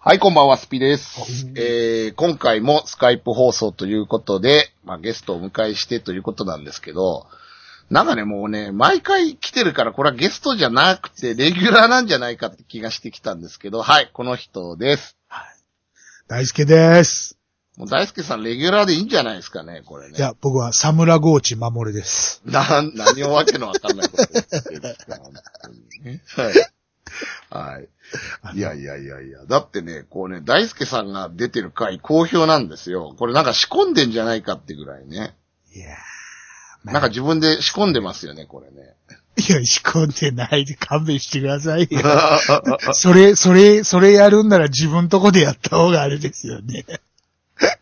はい、こんばんは、スピです。えー、今回もスカイプ放送ということで、まあ、ゲストをお迎えしてということなんですけど、なんかね、もうね、毎回来てるから、これはゲストじゃなくて、レギュラーなんじゃないかって気がしてきたんですけど、はい、この人です。大輔です。もう大輔さん、レギュラーでいいんじゃないですかね、これね。いや、僕はサムラゴーチ守です。な、何をわけのわかんないこと言ってるんですか、本当にね。はい。はい。いやいやいやいや。だってね、こうね、大輔さんが出てる回好評なんですよ。これなんか仕込んでんじゃないかってぐらいね。いやーなんか自分で仕込んでますよね、これね。いや、仕込んでないで勘弁してくださいよ。それ、それ、それやるんなら自分とこでやった方があれですよね。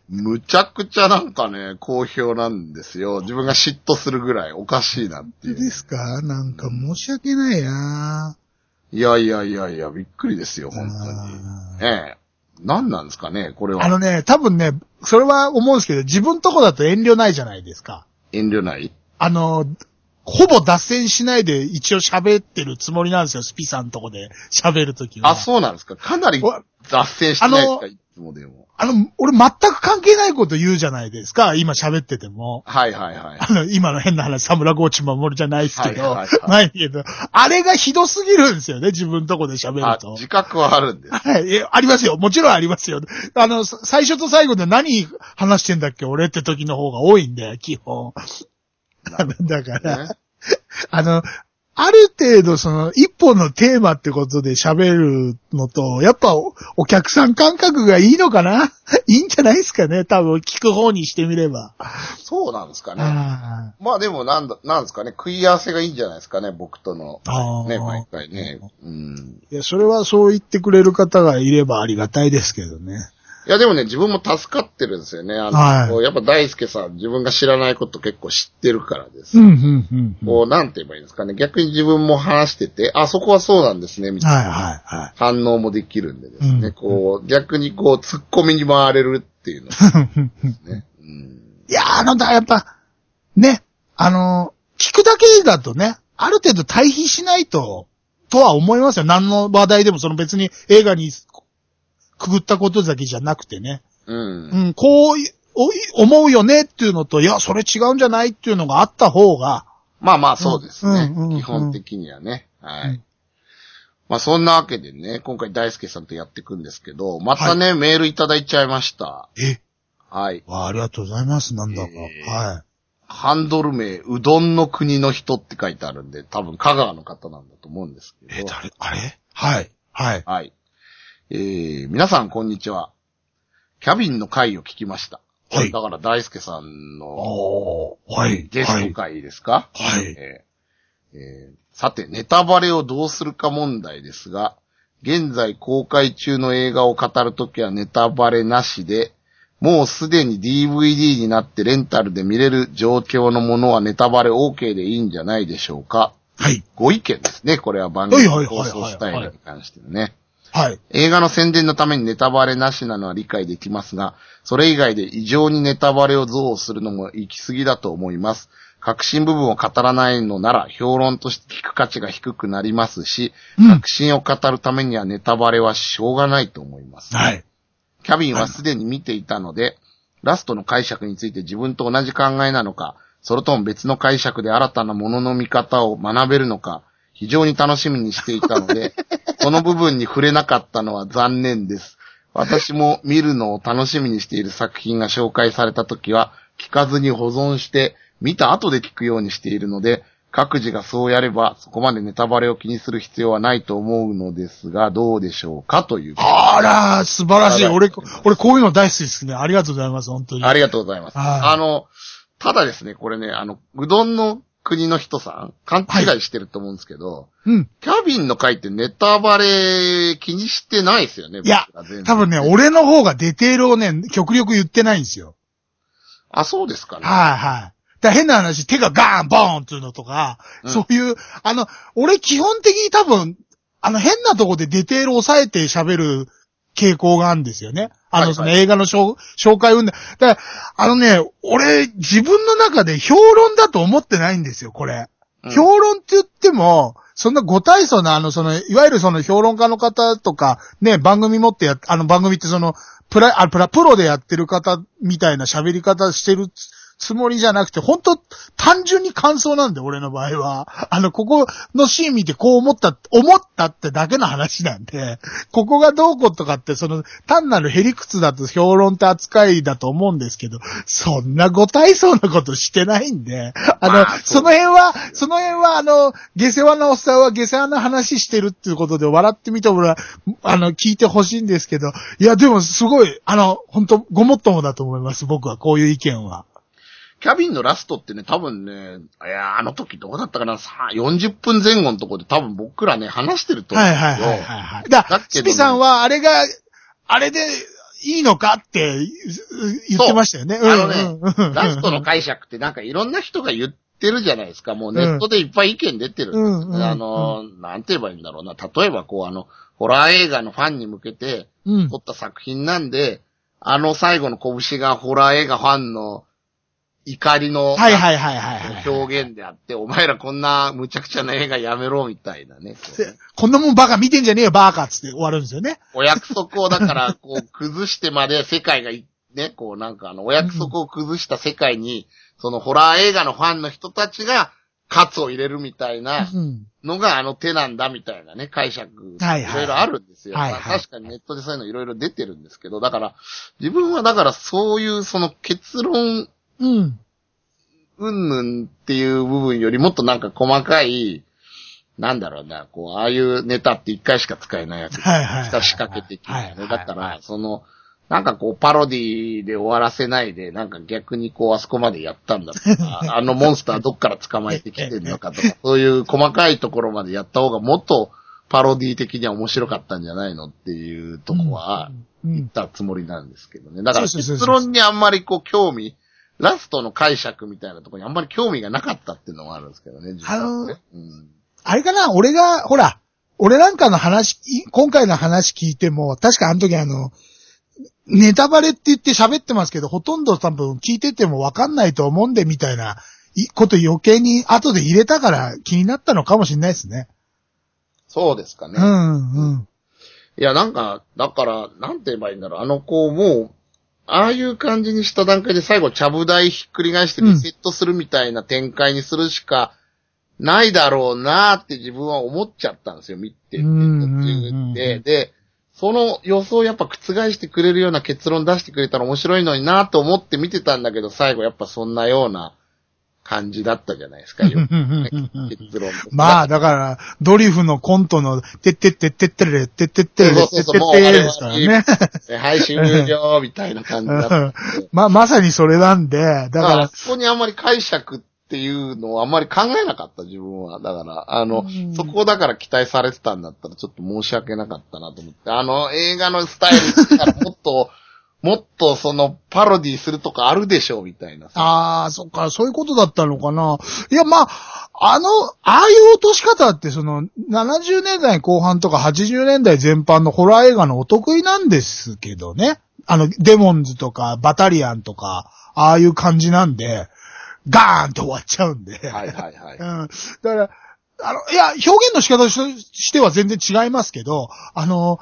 むちゃくちゃなんかね、好評なんですよ。自分が嫉妬するぐらいおかしいなっていう。ですか？なんか申し訳ないないやいやいやいや、びっくりですよ、本当に。ええ。何なんですかね、これは。あのね、多分ね、それは思うんですけど、自分とこだと遠慮ないじゃないですか。遠慮ない？あの、ほぼ脱線しないで一応喋ってるつもりなんですよ、スピさんとこで喋るときは。あ、そうなんですか。かなりお脱線してないですあか、いつもでも。あの、俺全く関係ないこと言うじゃないですか、今喋ってても。はいはいはい。あの、今の変な話、サムラゴーチ守るじゃないですけど、はいはいはいないけど、あれがひどすぎるんですよね、自分とこで喋あると。自覚はあるんです。はい、えありますよ。もちろんありますよ。あの、さ最初と最後で何話してんだっけ、俺って時の方が多いんだよ、基本。だから、ねあの、ある程度その一本のテーマってことで喋るのと、やっぱおお客さん感覚がいいのかな？いいんじゃないですかね多分聞く方にしてみれば。そうなんですかね。あまあでもなんだ、なんですかね。食い合わせがいいんじゃないですかね、僕との。ね、毎回ね。うん。いや、それはそう言ってくれる方がいればありがたいですけどね。いやでもね、自分も助かってるんですよね。あの、はいやっぱ大輔さん、自分が知らないこと結構知ってるからです。うん、うん、うん。こう、なんて言えばいいんですかね。逆に自分も話してて、あ、そこはそうなんですね、みたいな。はい、はい、はい。反応もできるんでですね。うんこう、逆にこう、突っ込みに回れるっていうのですね。うん。いや、あの、だ、やっぱ、ね、あの、聞くだけだとね、ある程度対比しないと、とは思いますよ。何の話題でも、その別に映画にくぐったことだけじゃなくてね。うん。うん、こうい、おい思うよねっていうのと、いや、それ違うんじゃないっていうのがあった方が、まあまあ、そうですね。うんうんうん基本的にはね。はい。うんまあそんなわけでね、今回大輔さんとやっていくんですけど、またね、メールいただいちゃいました。え、はい。わあ、ありがとうございます、なんだか。えーはハンドル名、うどんの国の人って書いてあるんで、多分香川の方なんだと思うんですい。けど。誰、あれ？はい、はい。はい。えー、皆さんこんにちは。キャビンの回を聞きました。はいだから大輔さんのはい。ゲスト回ですか？はい。えーえーさて、ネタバレをどうするか問題ですが、現在公開中の映画を語るときはネタバレなしで、もうすでに DVD になってレンタルで見れる状況のものはネタバレ OK でいいんじゃないでしょうか？はい。ご意見ですね。これは番組放送スタイルに関してのね。はい。映画の宣伝のためにネタバレなしなのは理解できますが、それ以外で異常にネタバレを憎悪するのも行き過ぎだと思います。革新部分を語らないのなら評論として聞く価値が低くなりますし、うん革新を語るためにはネタバレはしょうがないと思います。はい。キャビンはすでに見ていたので、ラストの解釈について自分と同じ考えなのか、それとも別の解釈で新たなものの見方を学べるのか、非常に楽しみにしていたので、その部分に触れなかったのは残念です。私も見るのを楽しみにしている作品が紹介されたときは、聞かずに保存して、見た後で聞くようにしているので、各自がそうやれば、そこまでネタバレを気にする必要はないと思うのですが、どうでしょうかという。あら、素晴らしい。はい俺、俺こういうの大好きですね。ありがとうございます、本当に。ありがとうございます。はいあの、ただですね、これね、あの、うどんの国の人さん、勘違いしてると思うんですけど、うん。キャビンの回ってネタバレ気にしてないですよね、いや多分ね、俺の方がディテールをね、極力言ってないんですよ。あ、そうですかね。はいはい。だ変な話、手がガーン、ボーンっていうのとか、うんそういう、あの、俺基本的に多分、あの変なとこでディテールを抑えて喋る傾向があるんですよね。あの、その映画の紹紹介運動。だから、あのね、俺、自分の中で評論だと思ってないんですよ、これ。うん評論って言っても、そんなご体操な、あの、その、いわゆるその評論家の方とか、ね、番組持ってやっ、あの番組ってその、プラ、あ、プラ、プロでやってる方みたいな喋り方してるつもりじゃなくて、本当単純に感想なんで、俺の場合は。あの、ここのシーン見てこう思った、思ったってだけの話なんで、ここがどうこうとかって、その、単なるヘリクツだと評論って扱いだと思うんですけど、そんなご体操なことしてないんで、あの、まあ、その辺は、その辺は、あの、下世話なおっさんは下世話な話してるっていうことで笑ってみてもら、あの、聞いてほしいんですけど、いや、でもすごい、あの、本当ごもっともだと思います、僕は、こういう意見は。キャビンのラストってね、多分ね、いや、あの時どうだったかな、さ40分前後のところで多分僕らね、話してると思うんですよ。はいはいはいはい。だだけど、ね、スピさんはあれが、あれでいいのかって言ってましたよね。あのね、ラストの解釈ってなんかいろんな人が言ってるじゃないですか。もうネットでいっぱい意見出てる。うん、あの、なんて言えばいいんだろうな。例えばこうあの、ホラー映画のファンに向けて撮った作品なんで、うん、あの最後の拳がホラー映画ファンの怒りのはいはいはいはい。表現であって、お前らこんな無茶苦茶な映画やめろみたいなね。こんなもんバカ見てんじゃねえよバーカつって終わるんですよね。お約束をだから、こう、崩してまで世界がね、こうなんかあの、お約束を崩した世界に、そのホラー映画のファンの人たちが、カツを入れるみたいなのがあの手なんだみたいなね、解釈、いろいろあるんですよ。はいはい、確かにネットでそういうのいろいろ出てるんですけど、だから、自分はだからそういうその結論うん。うんぬんっていう部分よりもっとなんか細かい、なんだろうな、こう、ああいうネタって一回しか使えないやつ。はいはい。仕掛け的なね。だから、その、なんかこう、パロディで終わらせないで、なんか逆にこう、あそこまでやったんだとか、あのモンスターどっから捕まえてきてるのかとか、そういう細かいところまでやった方がもっとパロディ的には面白かったんじゃないのっていうとこは、言ったつもりなんですけどね。だから結論にあんまりこう、興味、ラストの解釈みたいなところにあんまり興味がなかったっていうのもあるんですけどね、ねあの、うん、あれかな、俺が、ほら、俺なんかの話、今回の話聞いても、確かあの時あの、ネタバレって言って喋ってますけど、ほとんど多分聞いててもわかんないと思うんでみたいなこと余計に後で入れたから気になったのかもしれないですね。そうですかね。うんうん。いや、なんか、だから、なんて言えばいいんだろう。あの子も、ああいう感じにした段階で最後、ちゃぶ台ひっくり返してリセットするみたいな展開にするしかないだろうなって自分は思っちゃったんですよ、見てて。で、で、その予想をやっぱ覆してくれるような結論出してくれたら面白いのになと思って見てたんだけど、最後やっぱそんなような感じだったじゃないですか、よ。結論。まあ、だから、ドリフのコントの、てってってってってれ、てってってれ、てってってれですからね。はい、終了、みたいな感じだった。まあ、まさにそれなんで、だから。そこにあんまり解釈っていうのをあんまり考えなかった、自分は。だから、あの、そこだから期待されてたんだったら、ちょっと申し訳なかったなと思って。あの、映画のスタイルからもっと、もっとそのパロディするとかあるでしょうみたいな。ああ、そっか、そういうことだったのかな。いや、まあ、あの、ああいう落とし方ってその、70年代後半とか80年代全般のホラー映画のお得意なんですけどね。あの、デモンズとかバタリアンとか、ああいう感じなんで、ガーンと終わっちゃうんで。はいはいはい。うん。だから、あの、いや、表現の仕方としては全然違いますけど、あの、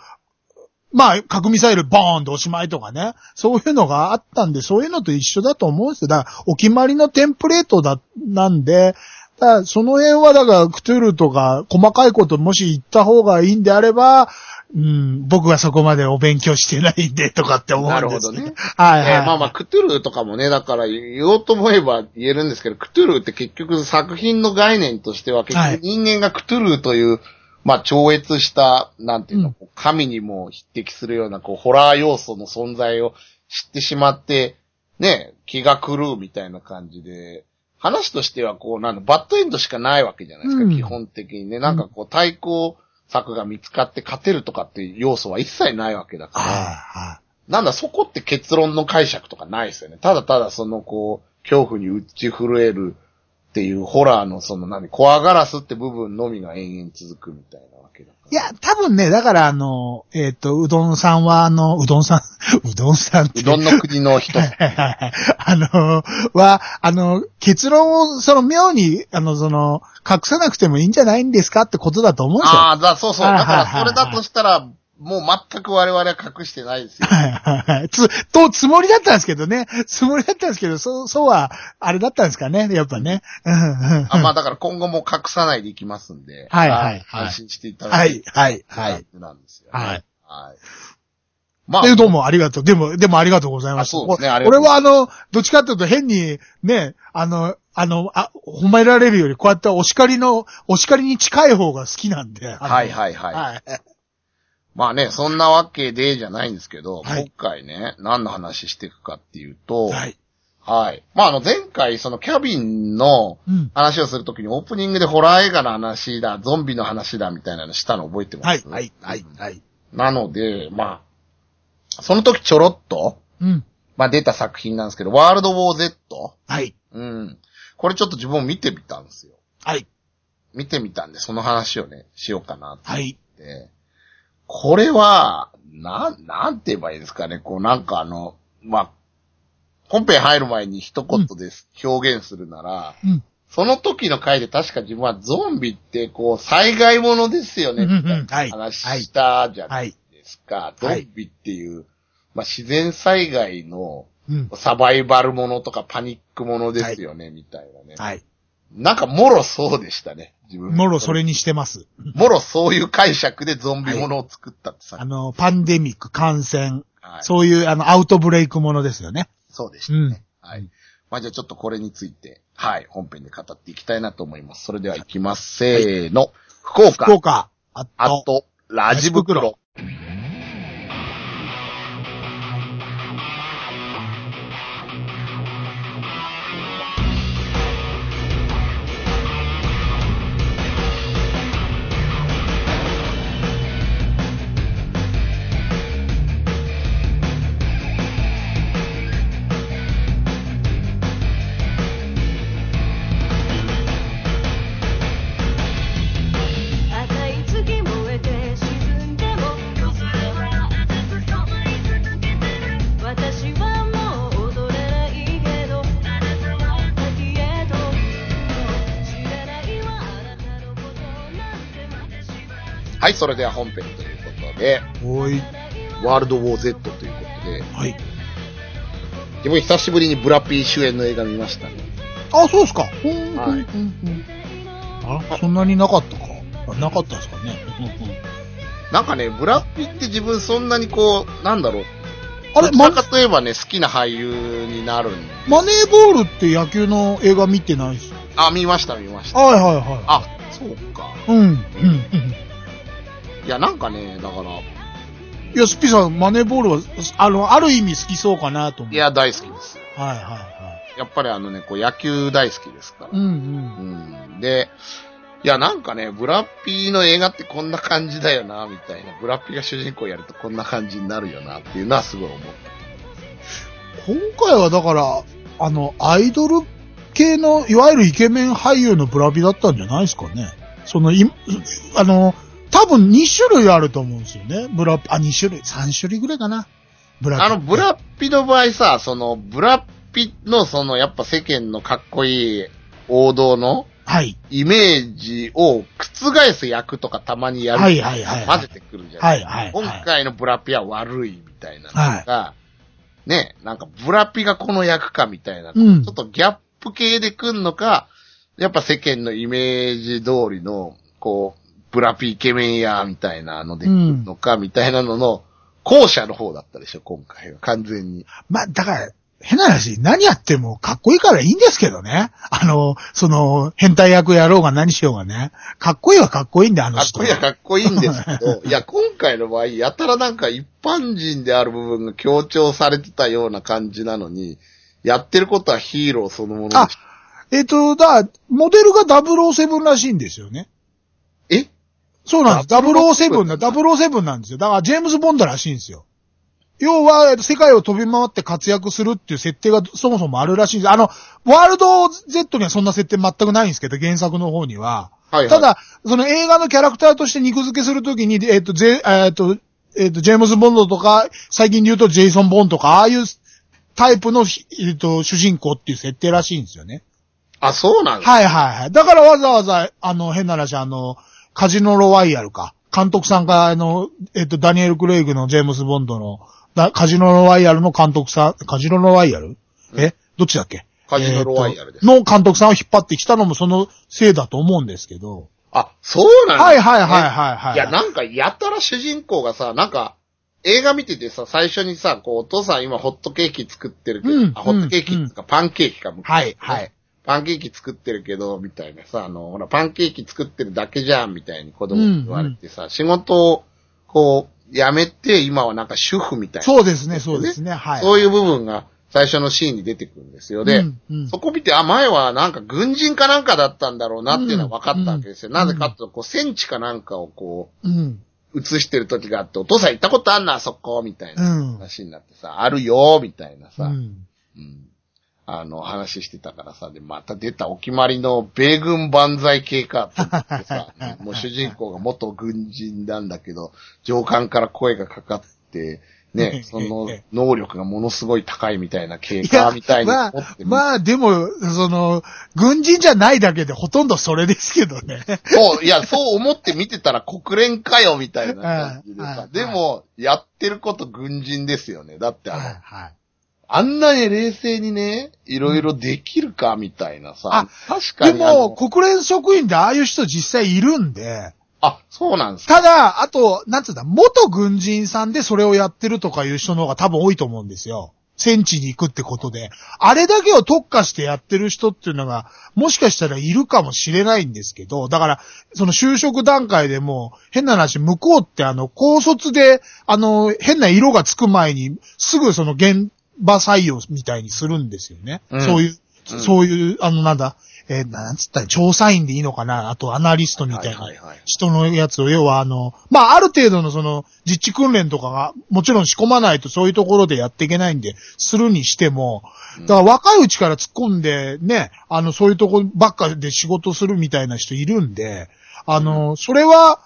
まあ、核ミサイルボーンとおしまいとかね。そういうのがあったんで、そういうのと一緒だと思うんですよ。だから、お決まりのテンプレートだ、なんで、だその辺は、だから、クトゥルとか、細かいこともし言った方がいいんであれば、うん、僕はそこまでお勉強してないんで、とかって思うんですけど。なるほどね。はい、はい、えー、まあまあ、クトゥルとかもね、だから言おうと思えば言えるんですけど、クトゥルって結局作品の概念としては、結局人間がクトゥルという、まあ、超越した、なんていうの、うん、神にも匹敵するような、こう、ホラー要素の存在を知ってしまって、ね、気が狂うみたいな感じで、話としては、こう、なんバッドエンドしかないわけじゃないですか、うん、基本的にね。なんかこう、対抗策が見つかって勝てるとかっていう要素は一切ないわけだから、なんだ、そこって結論の解釈とかないですよね。ただただその、こう、恐怖に打ち震えるっていうホラーのその何、怖がらすって部分のみが延々続くみたいなわけだから。いや、多分ね、だからあの、えっ、と、うどんさんはあの、うどんさん、うどんさんって。うどんの国の人。はいはいはいあの、は、あの、結論を、その妙に、あの、その、隠さなくてもいいんじゃないんですかってことだと思うんですよ。ああ、だ、そうそう。はいだからそれだとしたら、もう全く我々は隠してないですよ。はいはいはい。つ、と、つもりだったんですけどね。つもりだったんですけど、そう、そうは、あれだったんですかね、やっぱね。あまあだから今後も隠さないでいきますんで。はいはいはい安心していただはい。はい、はい。なんですよ、ね。はい。はい。まあ、え、どうもありがとう。でも、でもありがとうございます。あそうですねありがと俺うございはあの、どっちかっていうと変に、ね、あの、あの、あ、褒められるより、こうやってお叱りの、お叱りに近い方が好きなんで。はいはいはい。はい。まあね、そんなわけでじゃないんですけど、はい今回ね、何の話していくかっていうと、はい。はい。まああの前回そのキャビンのうん。話をするときにオープニングでホラー映画の話だ、ゾンビの話だみたいなのしたの覚えてます？はい、はい、はい、はい。なので、まあ、その時ちょろっと、うん。まあ出た作品なんですけど、ワールドウォー Z? はい。うん。これちょっと自分も見てみたんですよ。はい。見てみたんで、その話をね、しようかなって。はい。これは、なん、なんて言えばいいですかね。こうなんかあの、まあ、本編入る前に一言です、表現するなら、うん。その時の回で確か自分はゾンビってこう災害ものですよね、うんうんうんみたいな話したじゃなはいい。ですか。ゾはいンビっていう、まあ自然災害のうん。サバイバルものとかパニックものですよね、みたいなね。はい。なんかもろそうでしたね、自分。もろそれにしてます。もろそういう解釈でゾンビものを作ったってさ、あの、パンデミック、感染、はい、そういう、あの、アウトブレイクものですよね。そうでしたね。はい。まあじゃあちょっとこれについて、はい、本編で語っていきたいなと思います。それでは行きます。せーの。福岡。福岡、あと、あと、ラジ袋。それでは本編ということで、おい、ワールドウォー Z ということで、はい。自分久しぶりにブラピー主演の映画見ましたね。あ、そうですか。はいあ、そんなになかったか。あなかったですかね。なんかね、ブラピって自分そんなにこう、なんだろう。あれ、まどちら、かといえばね、好きな俳優になるんマネーボールって野球の映画見てないっす。あ、見ました見ました。はいはいはあ、そうか。い。うん、うん、うん。いや、なんかね、だから、いや、スピさん、マネーボールは、あの、ある意味好きそうかなと思う。いや、大好きですよ。はいはいはやっぱりあのね、こう野球大好きですから。い。うんうん。うん。で、いや、なんかね、ブラッピーの映画ってこんな感じだよな、みたいな。ブラッピーが主人公やるとこんな感じになるよな、っていうのはすごい思っ今回はだから、あの、アイドル系の、いわゆるイケメン俳優のブラピだったんじゃないですかね。その、い、あの、多分2種類あると思うんですよね。ブラピ、あ、2種類、3種類ぐらいかな。ブラた。あの、ブラッピの場合さ、その、ブラッピのその、やっぱ世間のかっこいい王道のはい。イメージを覆す役とかたまにやる。はいはいはいはい混ぜてくるじゃないはいはいはい今回のブラピは悪いみたいなのが、ね、なんかブラピがこの役かみたいな、うんちょっとギャップ系で来んのか、やっぱ世間のイメージ通りの、こう、ブラピイケメンや、みたいなのでのか、みたいなのの、後者の方だったでしょ、今回は。完全に。まあ、だから、変な話、何やってもかっこいいからいいんですけどね。あの、その、変態役やろうが何しようがね。かっこいいはかっこいいんで、あの人。かっこいいはかっこいいんですけど、いや、今回の場合、やたらなんか一般人である部分が強調されてたような感じなのに、やってることはヒーローそのものであし、えっ、と、だ、モデルが007らしいんですよね。えそうなんです。007 007な、007なんですよ。だから、ジェームズ・ボンドらしいんですよ。要は、えっと世界を飛び回って活躍するっていう設定がそもそもあるらしいんです。あの、ワールド Z にはそんな設定全くないんですけど、原作の方には。はいはいただ、その映画のキャラクターとして肉付けするときに、えっと、ゼえっと、えっと、ジェームズ・ボンドとか、最近で言うとジェイソン・ボンとか、ああいうタイプの、えっと、主人公っていう設定らしいんですよね。あ、そうなんですはいはいはい。だからわざわざ、あの、変な話、あの、カジノロワイヤルか。監督さんが、あの、えっと、ダニエル・クレイグのジェームズ・ボンドの、だカジノロワイヤルの監督さん、カジノロワイヤル、え？どっちだっけ？カジノロワイヤルですえーとの監督さんを引っ張ってきたのもそのせいだと思うんですけど。あ、そうなんはいですはいはいはいはい。いや、なんか、やたら主人公がさ、なんか、映画見ててさ、最初にさ、こう、お父さん今ホットケーキ作ってるけど、うんあ、ホットケーキっていうか、パンケーキか、はいはい。パンケーキ作ってるけど、みたいなさ、あの、ほら、パンケーキ作ってるだけじゃん、みたいに子供に言われてさ、仕事を、こう、辞めて、今はなんか主婦みたいな。そうですね、そうですね、はい。そういう部分が最初のシーンに出てくるんですよ。で、うんうんそこ見て、あ、前はなんか軍人かなんかだったんだろうなっていうのは分かったわけですよ。うんなぜかっていうと、こう、戦地かなんかをこうん。う、映してる時があって、お父さん行ったことあんな、あそこ、みたいなうん。話になってさ、あるよ、みたいなさ、うん。うんあの、話してたからさ、で、また出たお決まりの米軍万歳系かってさ、もう主人公が元軍人なんだけど、上官から声がかかって、ね、その能力がものすごい高いみたいな経過みたいにまあ思って、まあでも、その、軍人じゃないだけでほとんどそれですけどね。そう、いや、そう思って見てたら国連かよ、みたいな感じで。さ でも、やってること軍人ですよね。だってあの、はい。あんなに冷静にね、いろいろできるか、みたいなさ。あ確かでにあの。も、国連職員でああいう人実際いるんで、あ、そうなんですか。ただ、あと、なんつうんだ、元軍人さんでそれをやってるとかいう人の方が多分多いと思うんですよ。戦地に行くってことで。あれだけを特化してやってる人っていうのが、もしかしたらいるかもしれないんですけど、だから、その就職段階でも、変な話、向こうってあの、高卒で、あの、変な色がつく前に、すぐその現場採用みたいにするんですよね。うん。そういう、うん。そういう、あの、なんだ、えーなんつったら、調査員でいいのかなあと、アナリストみたいな。人のやつを、要はあの、まあ、ある程度のその、実地訓練とかが、もちろん仕込まないとそういうところでやっていけないんで、するにしても、だから若いうちから突っ込んで、ね、あの、そういうとこばっかで仕事するみたいな人いるんで、あの、それは、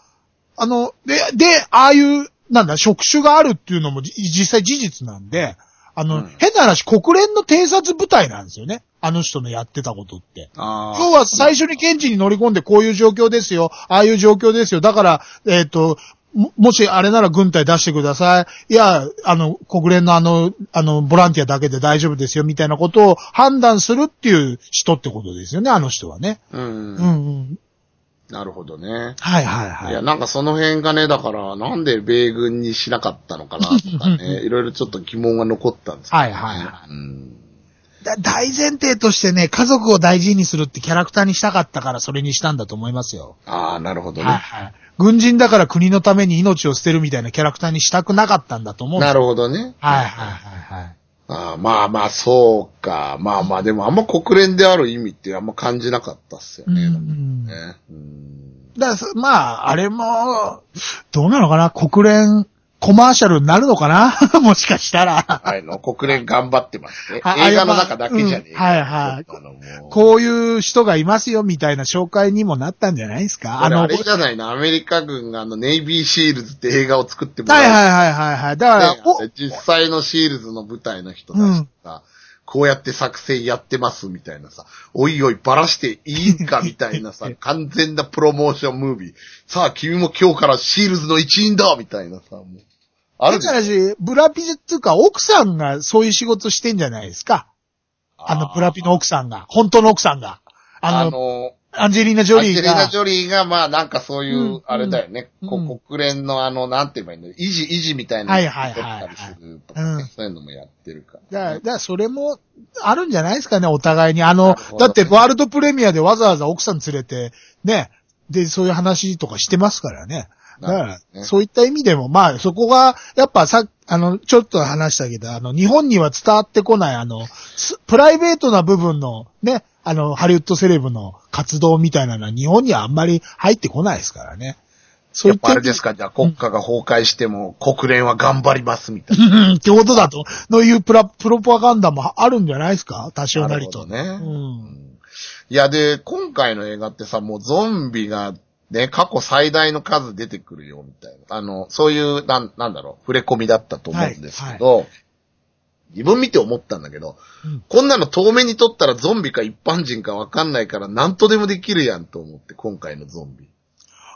あの、で、で、ああいう、なんだ、職種があるっていうのもじ実際事実なんで、あの、うん変な話、国連の偵察部隊なんですよね。あの人のやってたことって。あー要は最初に現地に乗り込んでこういう状況ですよ、ああいう状況ですよ。だから、えっ、と、ももしあれなら軍隊出してください。いや、あの、国連のあの、あの、ボランティアだけで大丈夫ですよ、みたいなことを判断するっていう人ってことですよね、あの人はね。うん。うんうん。なるほどね。はいはいはいい。や、なんかその辺がね、だから、なんで米軍にしなかったのかなとかね、いろいろちょっと疑問が残ったんですけど、ね。はいはいはうん。だ大前提としてね、家族を大事にするってキャラクターにしたかったからそれにしたんだと思いますよ。ああ、なるほどね。はいはい。軍人だから国のために命を捨てるみたいなキャラクターにしたくなかったんだと思うなよるほどね。はいはいはいはい。ああまあまあ、そうか。まあまあ、でもあんま国連である意味ってあんま感じなかったっすよね。うんねうんだまあ、あれも、どうなのかな？国連コマーシャルになるのかな？もしかしたら。はいの、国連頑張ってますね。あ 映画の中だけじゃねえかうんはいはいこういう人がいますよみたいな紹介にもなったんじゃないですか？あの、あれじゃないの、アメリカ軍があの、ネイビーシールズって映画を作ってもらはいはいはいはいはい。だから、実際のシールズの部隊の人たちがさ、こうやって作戦やってますみたいなさ、おいおいばらしていいんかみたいなさ、完全なプロモーションムービー。さあ、君も今日からシールズの一員だみたいなさ、もう。あるだからし、ブラピっていうか、奥さんがそういう仕事してんじゃないですか。あの、ブラピの奥さんが。本当の奥さんが。ああの、の、アンジェリーナ・ジョアンジェリーナ・リーが。ジョリーが、まあなんかそういう、うんあれだよね、うんこう国連のあの、なんて言えばいいの、維持、維持みたいなのをはいはい取はいはいったりするとかうんね、そういうのもやってるから、だから、だからそれもあるんじゃないですかね、お互いに。あのだってワールドプレミアでわざわざ奥さん連れて、ね、で、そういう話とかしてますからね。ねそういった意味でも、まあ、そこが、やっぱさ、あの、ちょっと話したけど、あの、日本には伝わってこない、あの、すプライベートな部分の、ね、あの、ハリウッドセレブの活動みたいなのは日本にはあんまり入ってこないですからね。そういったやっぱあれですか、じゃあ国家が崩壊しても国連は頑張りますみたいな。うんってことだと、のいうプラ、プロパガンダもあるんじゃないですか？多少なりと。ねうん。いや、で、今回の映画ってさ、もうゾンビがね、過去最大の数出てくるよ、みたいな。あの、そういう、なん、なんだろう、触れ込みだったと思うんですけど、自分見て思ったんだけど、うんこんなの遠目に撮ったらゾンビか一般人かわかんないから何とでもできるやんと思って、今回のゾンビ。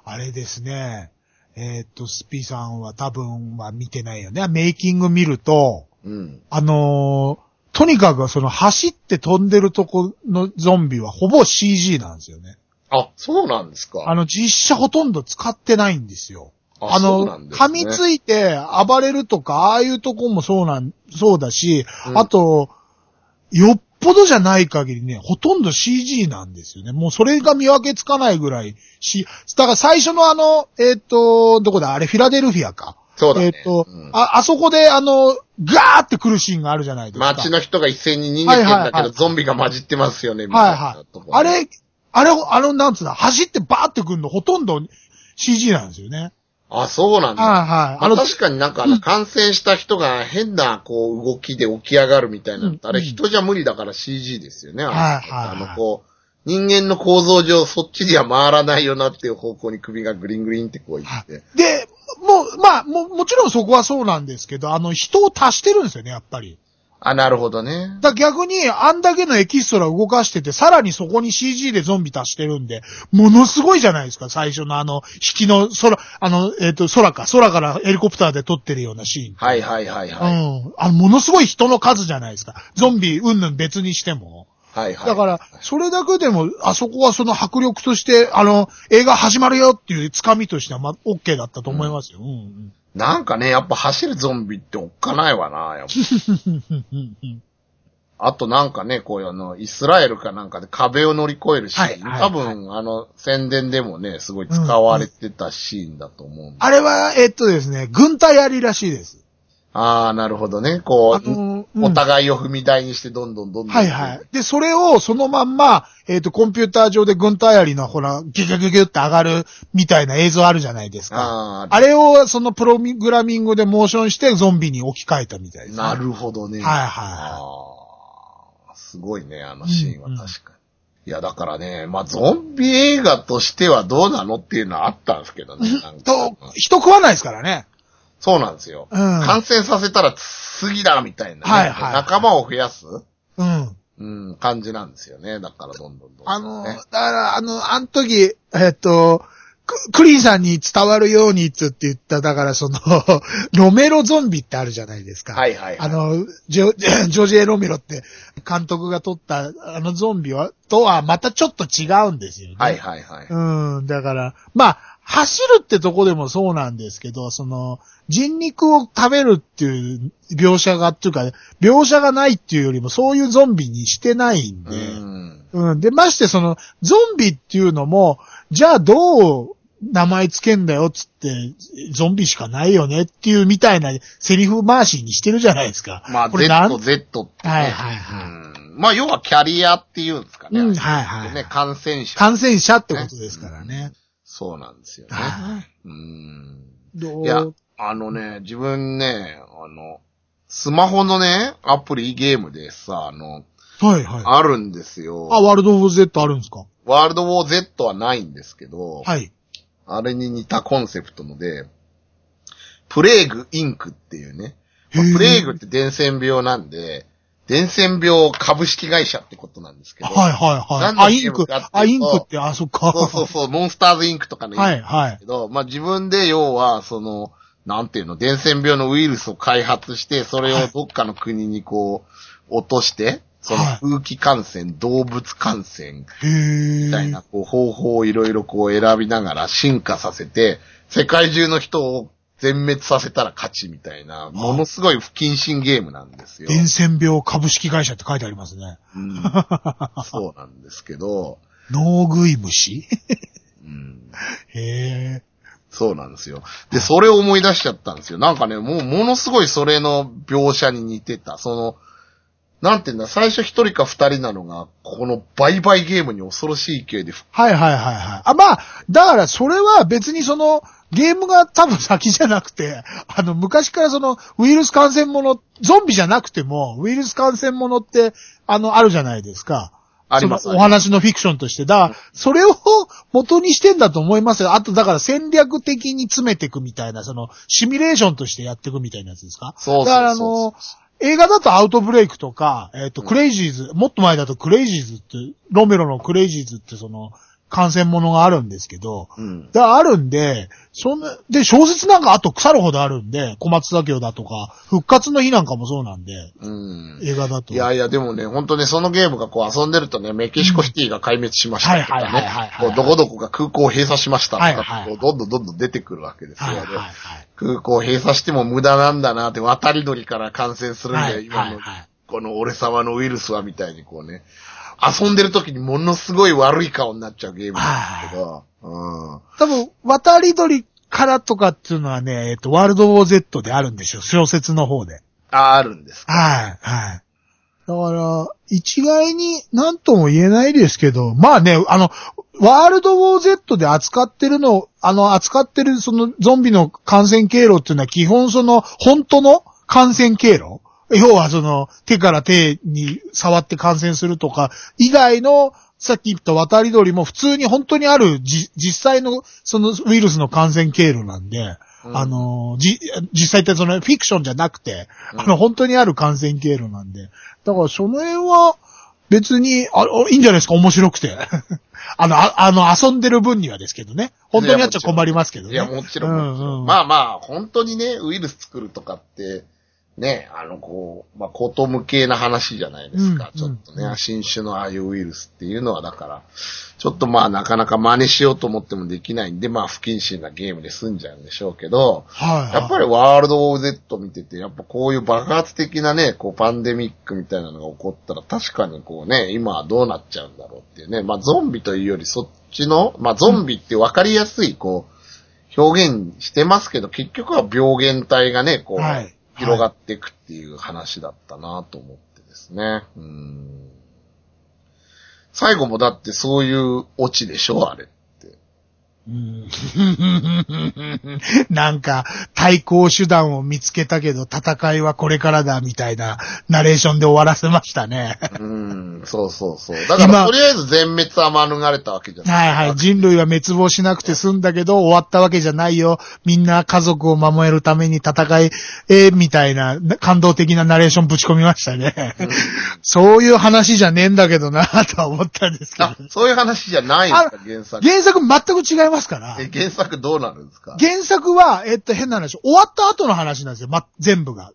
あれですね。えーっと、スピーさんは多分は見てないよね。メイキング見ると、うん。あのーとにかくその走って飛んでるとこのゾンビはほぼ CG なんですよね。あ、そうなんですか？あの実写ほとんど使ってないんですよ。あそうなの、んですね噛みついて暴れるとか、ああいうとこもそうなん、そうだし、うんあと、よっぽどじゃない限りね、ほとんど CG なんですよね。もうそれが見分けつかないぐらい、し、だから最初のあの、えっ、と、どこだ？あれ、フィラデルフィアか。そうだね。えっ、と、うんあ、あそこであの、ガーって来るシーンがあるじゃないですか。街の人が一斉に逃げてんだけど、はいはいはいゾンビが混じってますよね、みたいなはいはい。あれ、あれ、あの、なんつうの、走ってバーって来るのほとんど CG なんですよね。あ、そうなんだ。はいはい。ああの、確かになんか感染した人が変なこう動きで起き上がるみたいなうんあれ人じゃ無理だから CG ですよね。はいはいあのこう、人間の構造上そっちには回らないよなっていう方向に首がグリングリンってこういって。で、もう、まあ、も、もちろんそこはそうなんですけど、あの、人を足してるんですよね、やっぱり。あ、なるほどね。だ逆に、あんだけのエキストラ動かしてて、さらにそこに CG でゾンビ足してるんで、ものすごいじゃないですか、最初のあの、引きの空、あの、えっ、と、空か、空からヘリコプターで撮ってるようなシーン。はいはいはいはい。うん。あの、ものすごい人の数じゃないですか。ゾンビ、うんぬん別にしても。はいはい。だから、それだけでも、あそこはその迫力として、あの、映画始まるよっていうつかみとしては、ま、OK だったと思いますよ。うんうん。なんかね、やっぱ走るゾンビっておっかないわな、やっぱ あとなんかね、こういうあの、イスラエルかなんかで壁を乗り越えるシーン。はいはい多分、あの、宣伝でもね、すごい使われてたシーンだと思うんで。あれは、えっとですね、軍隊ありらしいです。ああ、なるほどね。こう、あのうんお互いを踏み台にしてどんどんどんどん。はいはい。で、それをそのまんま、えっ、と、コンピューター上で軍隊ありのほら、ギュギュギュギュって上がるみたいな映像あるじゃないですか。ああれをそのプログラミングでモーションしてゾンビに置き換えたみたいです、あ、なるほどね。はいはいああ、すごいね、あのシーンは確かに。いや、だからね、まあ、ゾンビ映画としてはどうなのっていうのはあったんですけどね。と、人食わないですからね。そうなんですよ。うん感染させたら次だみたいなね、はいはい仲間を増やす、うん。うん、感じなんですよね。だからどんどんどんどん、ね。あの、だから、あの、あの時、えっと、ククリーンさんに伝わるようにっつって言った、だからその、ロメロゾンビってあるじゃないですか。はいはいはいあの、ジョ、ジョージ・エロメロって監督が撮ったあのゾンビは、とはまたちょっと違うんですよね。はいはいはい。うん、だから、まあ、走るってとこでもそうなんですけど、その、人肉を食べるっていう描写が、っていうか、描写がないっていうよりも、そういうゾンビにしてないんうで、ん。うん。で、ましてその、ゾンビっていうのも、じゃあどう名前つけんだよっつって、ゾンビしかないよねっていうみたいなセリフ回しにしてるじゃないですか。まあ、これ Z、Z って、ね。はいはいはいうんまあ、要はキャリアっていうんですかね。うんはいはいね、感染者。感染者ってことですからね。そうなんですよね。はいうん。どう？いや、あのね、自分ね、あの、スマホのね、アプリゲームでさ、あの、はいはい。あるんですよ。あ、ワールドオブ Z あるんですか？ワールドウォー Z はないんですけど、はい。あれに似たコンセプトので、プレーグインクっていうね、まあプレーグって伝染病なんで、伝染病株式会社ってことなんですけど、はいはいはい。あ、インクあ、インクって、あ、そっか。そうそうそう、モンスターズインクとかのインクはいはい。けど、まあ自分で要は、その、なんていうの、伝染病のウイルスを開発して、それをどっかの国にこう、落として、そのはい空気感染、動物感染、へーみたいな、こう、方法をいろいろこう選びながら進化させて、世界中の人を全滅させたら勝ちみたいな、ものすごい不謹慎ゲームなんですよ。伝染病株式会社って書いてありますね。うん、そうなんですけど、脳食い虫？うん、へえ。そうなんですよ。で、それを思い出しちゃったんですよ。なんかね、もうものすごいそれの描写に似てた。その、なんていうんだ、最初一人か二人なのが、この売買ゲームに恐ろしい勢いでふはいはいはいはい。あ、まあ、だからそれは別にその、ゲームが多分先じゃなくて、あの、昔からその、ウイルス感染者、ゾンビじゃなくても、ウイルス感染者って、あの、あるじゃないですか。ありますそのお話のフィクションとして。だから、それを元にしてんだと思いますよ。あと、だから戦略的に詰めていくみたいな、その、シミュレーションとしてやっていくみたいなやつですかそうそうそうだから、あの、映画だとアウトブレイクとか、えっ、と、クレイジーズ、もっと前だとクレイジーズって、ロメロのクレイジーズってその、感染ものがあるんですけど、うん。だからあるんで、そんな、で、小説なんかあと腐るほどあるんで、小松左京だとか、復活の日なんかもそうなんで、うん。映画だと。いやいや、でもね、本当ね、そのゲームがこう遊んでるとね、メキシコシティが壊滅しましたとかはいはいはいはいね、はいこうどこどこが空港を閉鎖しましたとか、はいはいこうどんどんどんどん出てくるわけですよね。はいはいはい。空港を閉鎖しても無駄なんだなって、渡り鳥から感染するんで、はい今の、この俺様のウイルスはみたいにこうね、遊んでる時にものすごい悪い顔になっちゃうゲームなんですけど、うん。多分、渡り鳥からとかっていうのはね、えっ、と、ワールドウォー Z であるんですよ、小説の方で。あ、あるんです。はい、はい。だから、一概に何とも言えないですけど、まあね、あの、ワールドウォー Z で扱ってるの、あの、扱ってるそのゾンビの感染経路っていうのは基本その、本当の感染経路要はその、手から手に触って感染するとか、以外の、さっき言った渡り鳥も普通に本当にあるじ、実際のそのウイルスの感染経路なんで、うんあの、じ、実際ってそのフィクションじゃなくて、うんあの、本当にある感染経路なんで。だからその辺は、別に、あ、あいいんじゃないですか？面白くて。あの、ああの、遊んでる分にはですけどね。本当にやっちゃ困りますけどね。いや、もちろん、もちろん。うんうんまあまあ、本当にね、ウイルス作るとかって、ね、あの、こう、まあ、こと無形な話じゃないですか。うんちょっとね、うん新種のああいうウイルスっていうのは、だから、ちょっとまあ、なかなか真似しようと思ってもできないんで、まあ、不謹慎なゲームで済んじゃうんでしょうけど、はい、はい。やっぱりワールドオブ Z 見てて、やっぱこういう爆発的なね、こうパンデミックみたいなのが起こったら確かにこうね、今はどうなっちゃうんだろうっていうね。まあゾンビというよりそっちの、まあゾンビって分かりやすいこう、表現してますけど、結局は病原体がね、こう、はい広がっていくっていう話だったなと思ってですね。うん最後もだってそういうオチでしょあれ。うん なんか、対抗手段を見つけたけど、戦いはこれからだ、みたいな、ナレーションで終わらせましたね。うん、そうそうそう。だから今とりあえず全滅は免れたわけじゃないはいはい。人類は滅亡しなくて済んだけど、終わったわけじゃないよ。みんな家族を守るために戦い、えーみたいな、感動的なナレーションぶち込みましたね。そういう話じゃねえんだけどな、とは思ったんですけどあ。、そういう話じゃないんですか、原作。原作全く違いますから。え、原作どうなるんですか？原作は、えっと、変な話、終わった後の話なんですよ、ま、全部が。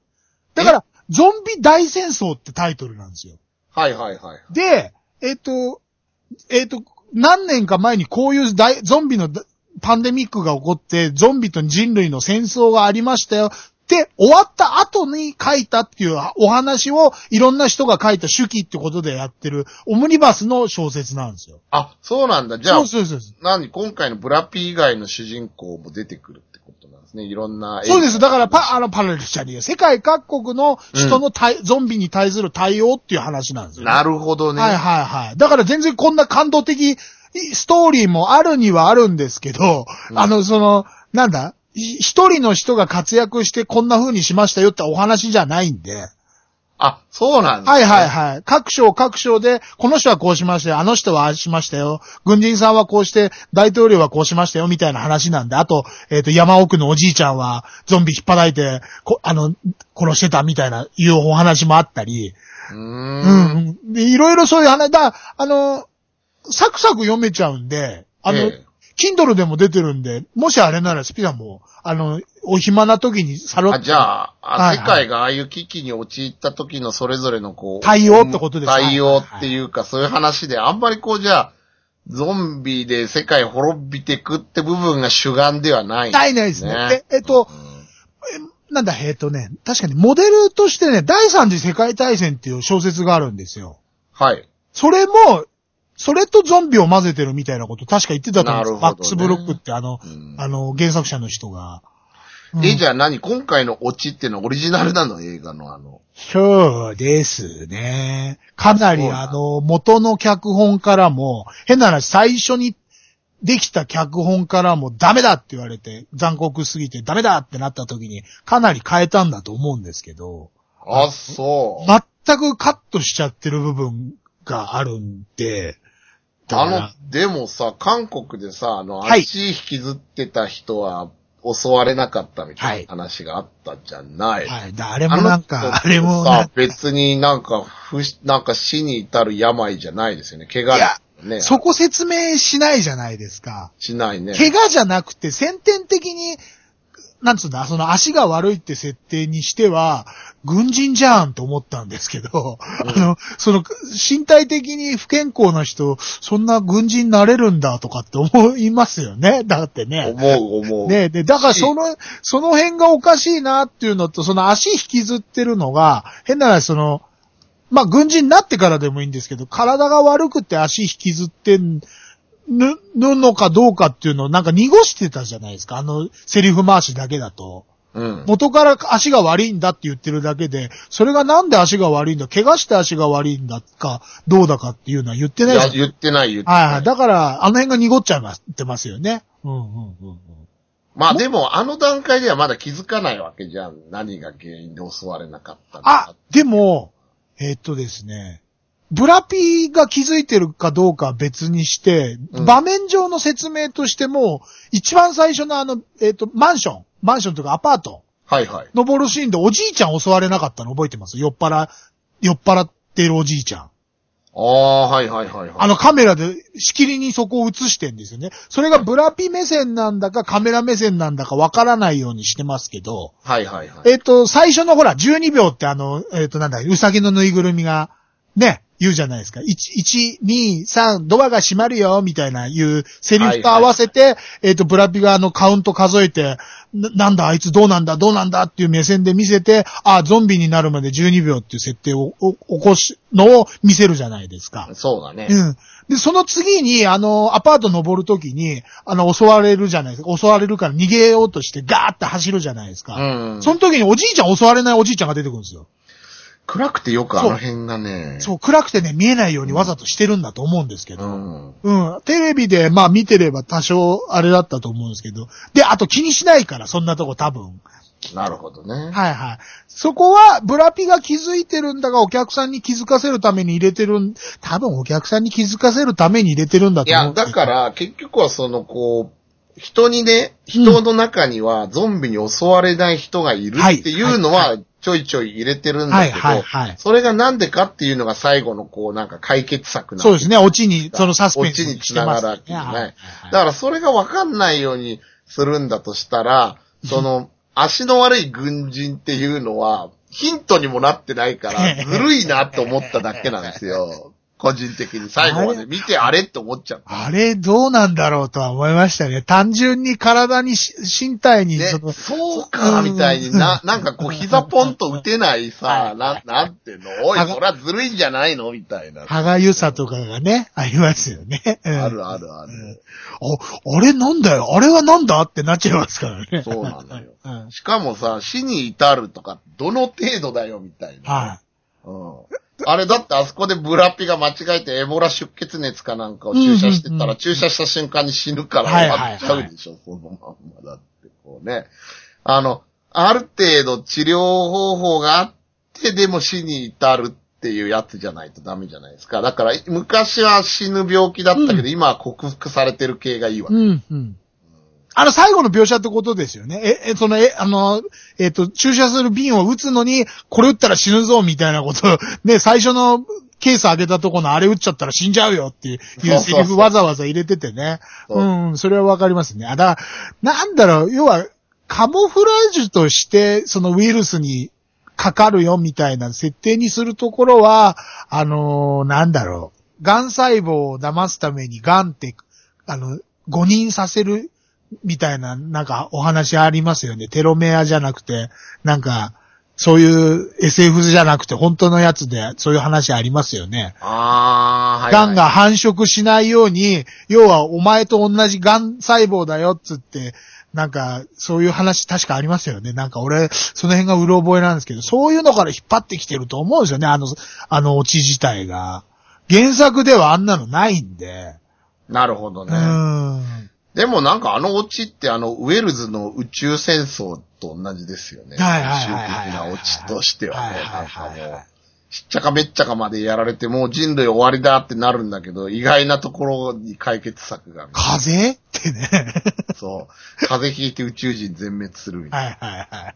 だから、ゾンビ大戦争ってタイトルなんですよ。はいはいはい。で、えっと、えっと、何年か前にこういう大ゾンビのだパンデミックが起こって、ゾンビと人類の戦争がありましたよ。で、終わった後に書いたっていうお話をいろんな人が書いた手記ってことでやってるオムニバスの小説なんですよ。あ、そうなんだ。じゃあそう、そうそう。何今回のブラピ以外の主人公も出てくるってことなんですね。いろんな。そうです。だから、パ、あの、パラレルじゃねえよ。世界各国の人の対、ゾンビに対する対応っていう話なんですよ、なるほどね。はいはいはい。だから全然こんな感動的ストーリーもあるにはあるんですけど、うんあの、その、なんだ？ひ一人の人が活躍してこんな風にしましたよってお話じゃないんで。あ、そうなんだ、はいはいはい。各章各章で、この人はこうしましたよ、あの人はああしましたよ、軍人さんはこうして、大統領はこうしましたよ、みたいな話なんで、あと、えっ、と、山奥のおじいちゃんは、ゾンビ引っ張いて、こ、あの、殺してたみたいな、いうお話もあったり、うん、うん。で、いろいろそういう話、だ、あの、サクサク読めちゃうんで、あの、ええ Kindle でも出てるんで、もしあれならスピさんも、あの、お暇な時にサロあ、じゃあ、あはいはい世界がああいう危機に陥った時のそれぞれのこう。対応ってことです対応っていうか、そういう話で、あんまりこうじゃあ、ゾンビで世界滅びてくって部分が主眼ではない、ないないですね。でえっと、うんなんだ、えっとね、確かにモデルとしてね、第三次世界大戦っていう小説があるんですよ。はい。それも、それとゾンビを混ぜてるみたいなこと確か言ってたと思うんですよ。なるほどねマックス・ブロックってあの、うんあの、原作者の人が。うんえ、じゃあ何今回のオチっていうのはオリジナルなの？映画のあの。そうですね。かなりあの、元の脚本からも、変な話、最初にできた脚本からもダメだって言われて、残酷すぎてダメだってなった時に、かなり変えたんだと思うんですけど、あ、そう。全くカットしちゃってる部分があるんで、あらの、でもさ、韓国でさ、あの、はい足引きずってた人は襲われなかったみたはいいな話があったじゃない。はい。だあれもなんか、あれもなさ、別になんか、不死、なんか死に至る病じゃないですよね。怪我いやね。そこ説明しないじゃないですか。しないね。怪我じゃなくて、先天的に、なんつうんだ、その足が悪いって設定にしては、軍人じゃんと思ったんですけど、うんあの、その、身体的に不健康な人、そんな軍人になれるんだとかって思いますよね。だってね。思う思う。ねで、だからその、その辺がおかしいなっていうのと、その足引きずってるのが、変な話、その、まあ、軍人になってからでもいいんですけど、体が悪くて足引きずってん、ぬ、ぬのかどうかっていうのをなんか濁してたじゃないですか。あの、セリフ回しだけだと。うん。元から足が悪いんだって言ってるだけで、それがなんで足が悪いんだ、怪我して足が悪いんだか、どうだかっていうのは言ってないじゃやん。言ってない言ってない。はいはい。だから、あの辺が濁っちゃいまってますよね。うんうんうんうん。まあでも、あの段階ではまだ気づかないわけじゃん。何が原因で襲われなかったあ、でも、えーっとですね、ブラピーが気づいてるかどうかは別にして、うん場面上の説明としても、一番最初のあの、えーっと、マンション、マンションというかアパート、はいはい。登るシーンでおじいちゃん襲われなかったの覚えてます？酔っ払、酔っ払ってるおじいちゃん。ああ、はいはいはいはい。あのカメラでしきりにそこを映してんですよね。それがブラピ目線なんだかカメラ目線なんだかわからないようにしてますけど、はいはいはい。えっ、と、最初のほら、12秒ってあの、えっ、と、なんだ、うさぎのぬいぐるみが、ね、言うじゃないですか。1、1、2、3、ドアが閉まるよ、みたいな言うセリフと合わせて、えっ、と、ブラピがあのカウント数えて、ななんだ、あいつどうなんだ、どうなんだっていう目線で見せて、あ、ゾンビになるまで12秒っていう設定をお起こすのを見せるじゃないですか。そうだね。うん。で、その次に、あの、アパート登るときに、あの、襲われるじゃないですか。襲われるから逃げようとしてガーって走るじゃないですか。うん。その時におじいちゃん襲われないおじいちゃんが出てくるんですよ。暗くてよくあの辺がね。そう、暗くてね、見えないようにわざとしてるんだと思うんですけうど。ん。うん。テレビで、まあ見てれば多少あれだったと思うんですけど。で、あと気にしないから、そんなとこ多分。なるほどね。はいはい。そこは、ブラピが気づいてるんだが、お客さんに気づかせるために入れてるん、多分お客さんに気づかせるために入れてるんだいや、と思うんですけどだから、結局はその、こう、人にね、人の中にはゾンビに襲われない人がいるっていうのはいは、ちょいちょい入れてるんだはいけど、はいはい。それがなんでかっていうのが最後のこう、なんか解決策なんそうですね、オチに、そのサスペンスオチにつながるわけじゃないはいはい。だからそれがわかんないようにするんだとしたら、その、足の悪い軍人っていうのは、ヒントにもなってないから、ずるいなって思っただけなんですよ。個人的に。最後まで見てあれって思っちゃう。あれ、どうなんだろうとは思いましたね。単純に体にし、身体に、ねその、、そうか、みたいにな、なんかこう膝ポンと打てないさ、な、なんていうの、おい、それはずるいんじゃないの？みたいな。歯がゆさとかがね、ありますよね。うんあるあるある。あ、あれなんだよ？あれはなんだってなっちゃいますからね。そうなのよ。うんしかもさ、死に至るとか、どの程度だよ、みたいな。はうん。あれだってあそこでブラピが間違えてエボラ出血熱かなんかを注射してたら、うんうんうん注射した瞬間に死ぬからはい終わっちゃうでしょ、そのまんまだって、こうね。あの、ある程度治療方法があって、でも死に至るっていうやつじゃないとダメじゃないですか。だから、昔は死ぬ病気だったけど、うん今は克服されてる系がいいわい。うん、うん。あの、最後の描写ってことですよね。え、え、その、え、あの、えっ、と、注射する瓶を打つのに、これ打ったら死ぬぞ、みたいなこと、ね、最初のケース開けたとこのあれ打っちゃったら死んじゃうよっていうセリフわざわざ入れててね。うん、それはわかりますね。あ、だから、なんだろう、要は、カモフラージュとして、そのウイルスにかかるよみたいな設定にするところは、あのーなんだろう。癌細胞を騙すために癌って、あの、誤認させるみたいな、なんかお話ありますよね。テロメアじゃなくて、なんか、そういう SF じゃなくて本当のやつでそういう話ありますよね。あー、はい、はい。癌が繁殖しないように、要はお前と同じ癌細胞だよっつって、なんか、そういう話確かありますよね。なんか俺、その辺がうろ覚えなんですけど、そういうのから引っ張ってきてると思うんですよね、あの、あのオチ自体が。原作ではあんなのないんで。なるほどうね。ん。でもなんかあのオチってあの、ウェルズの宇宙戦争と同じですよね。はいはいはい的なオチとしてはね。はいはないんかはいはもう、しっちゃかめっちゃかまでやられてもう人類終わりだってなるんだけど、意外なところに解決策が。風ってね。そう。風邪ひいて宇宙人全滅するみたいはいはいはい。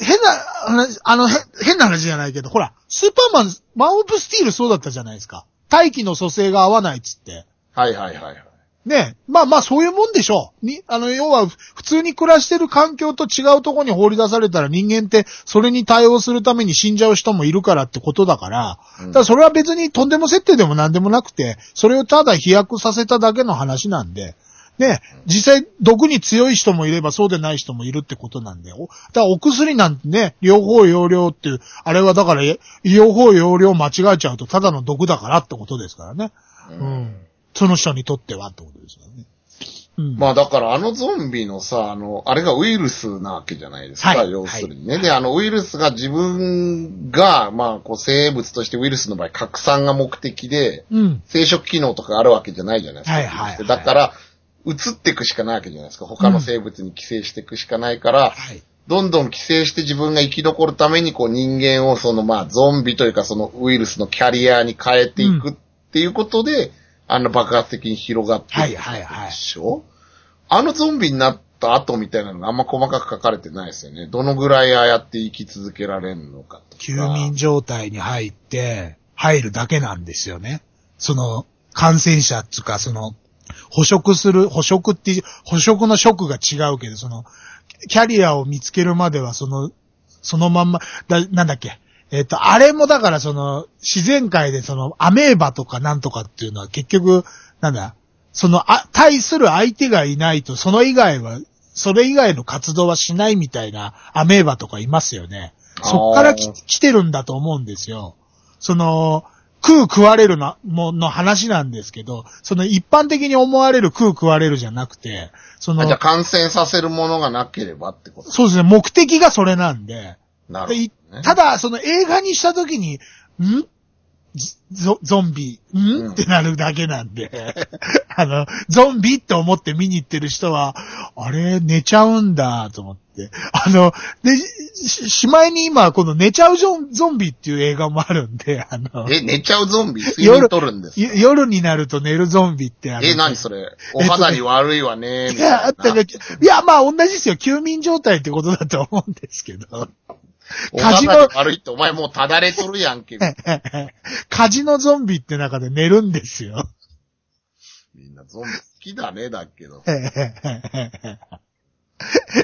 変な話、あの、へ変な話じゃないけど、ほら、スーパーマン、マンオブスティールそうだったじゃないですか。大気の蘇生が合わないっつって。な。はいはいはいはい。ねまあまあそういうもんでしょう。に、あの、要は、普通に暮らしてる環境と違うところに放り出されたら人間ってそれに対応するために死んじゃう人もいるからってことだから、うんだからそれは別にとんでも設定でも何でもなくて、それをただ飛躍させただけの話なんで、ね、実際毒に強い人もいればそうでない人もいるってことなんで、おだからお薬なんてね、両方容量っていう、あれはだから、え両方容量間違えちゃうとただの毒だからってことですからね。うん。その人にとってはってことですよね。うん。まあだからあのゾンビのさ、あの、あれがウイルスなわけじゃないですか、はい要するにね。で、あのウイルスが自分が、まあこう生物としてウイルスの場合拡散が目的で、うん。生殖機能とかあるわけじゃないじゃないですか。はいはいはいだから、移っていくしかないわけじゃないですか。他の生物に寄生していくしかないから、はい。どんどん寄生して自分が生き残るために、こう人間をそのまあゾンビというかそのウイルスのキャリアに変えていくっていうことで、あの爆発的に広がってはいはいはいでしょ？あのゾンビになった後みたいなのがあんま細かく書かれてないですよね。どのぐらいああやって生き続けられるのかとか。休眠状態に入って、入るだけなんですよね。その、感染者っていうか、その、捕食する、捕食っていう、捕食の食が違うけど、その、キャリアを見つけるまでは、その、そのまんま、だ、なんだっけ？えっ、と、あれもだからその、自然界でその、アメーバとかなんとかっていうのは結局、なんだ、その、あ、対する相手がいないと、その以外は、それ以外の活動はしないみたいなアメーバとかいますよね。そっから来てるんだと思うんですよ。その、食う食われるの、もの話なんですけど、その一般的に思われる食う食われるじゃなくて、そのあじゃあ、感染させるものがなければってこと？そうですね、目的がそれなんで、なるほど、ね。ただ、その映画にしたときに、ん？ゾゾンビ、ん、うん。ってなるだけなんで、あの、ゾンビって思って見に行ってる人は、あれ、寝ちゃうんだ、と思って。あの、で、ししまいに今、この寝ちゃうゾンゾンビっていう映画もあるんで、あの、え、寝ちゃうゾンビ？睡眠取るんです夜になると寝るゾンビってあのえ、何それ？お肌に悪いわね、みいや、あたいいや、まあ同じですよ。休眠状態ってことだと思うんですけど。おカジノ悪いってお前もうただれとるやんけ。カジノゾンビって中で寝るんですよ。みんなゾンビ好きだね、だけど。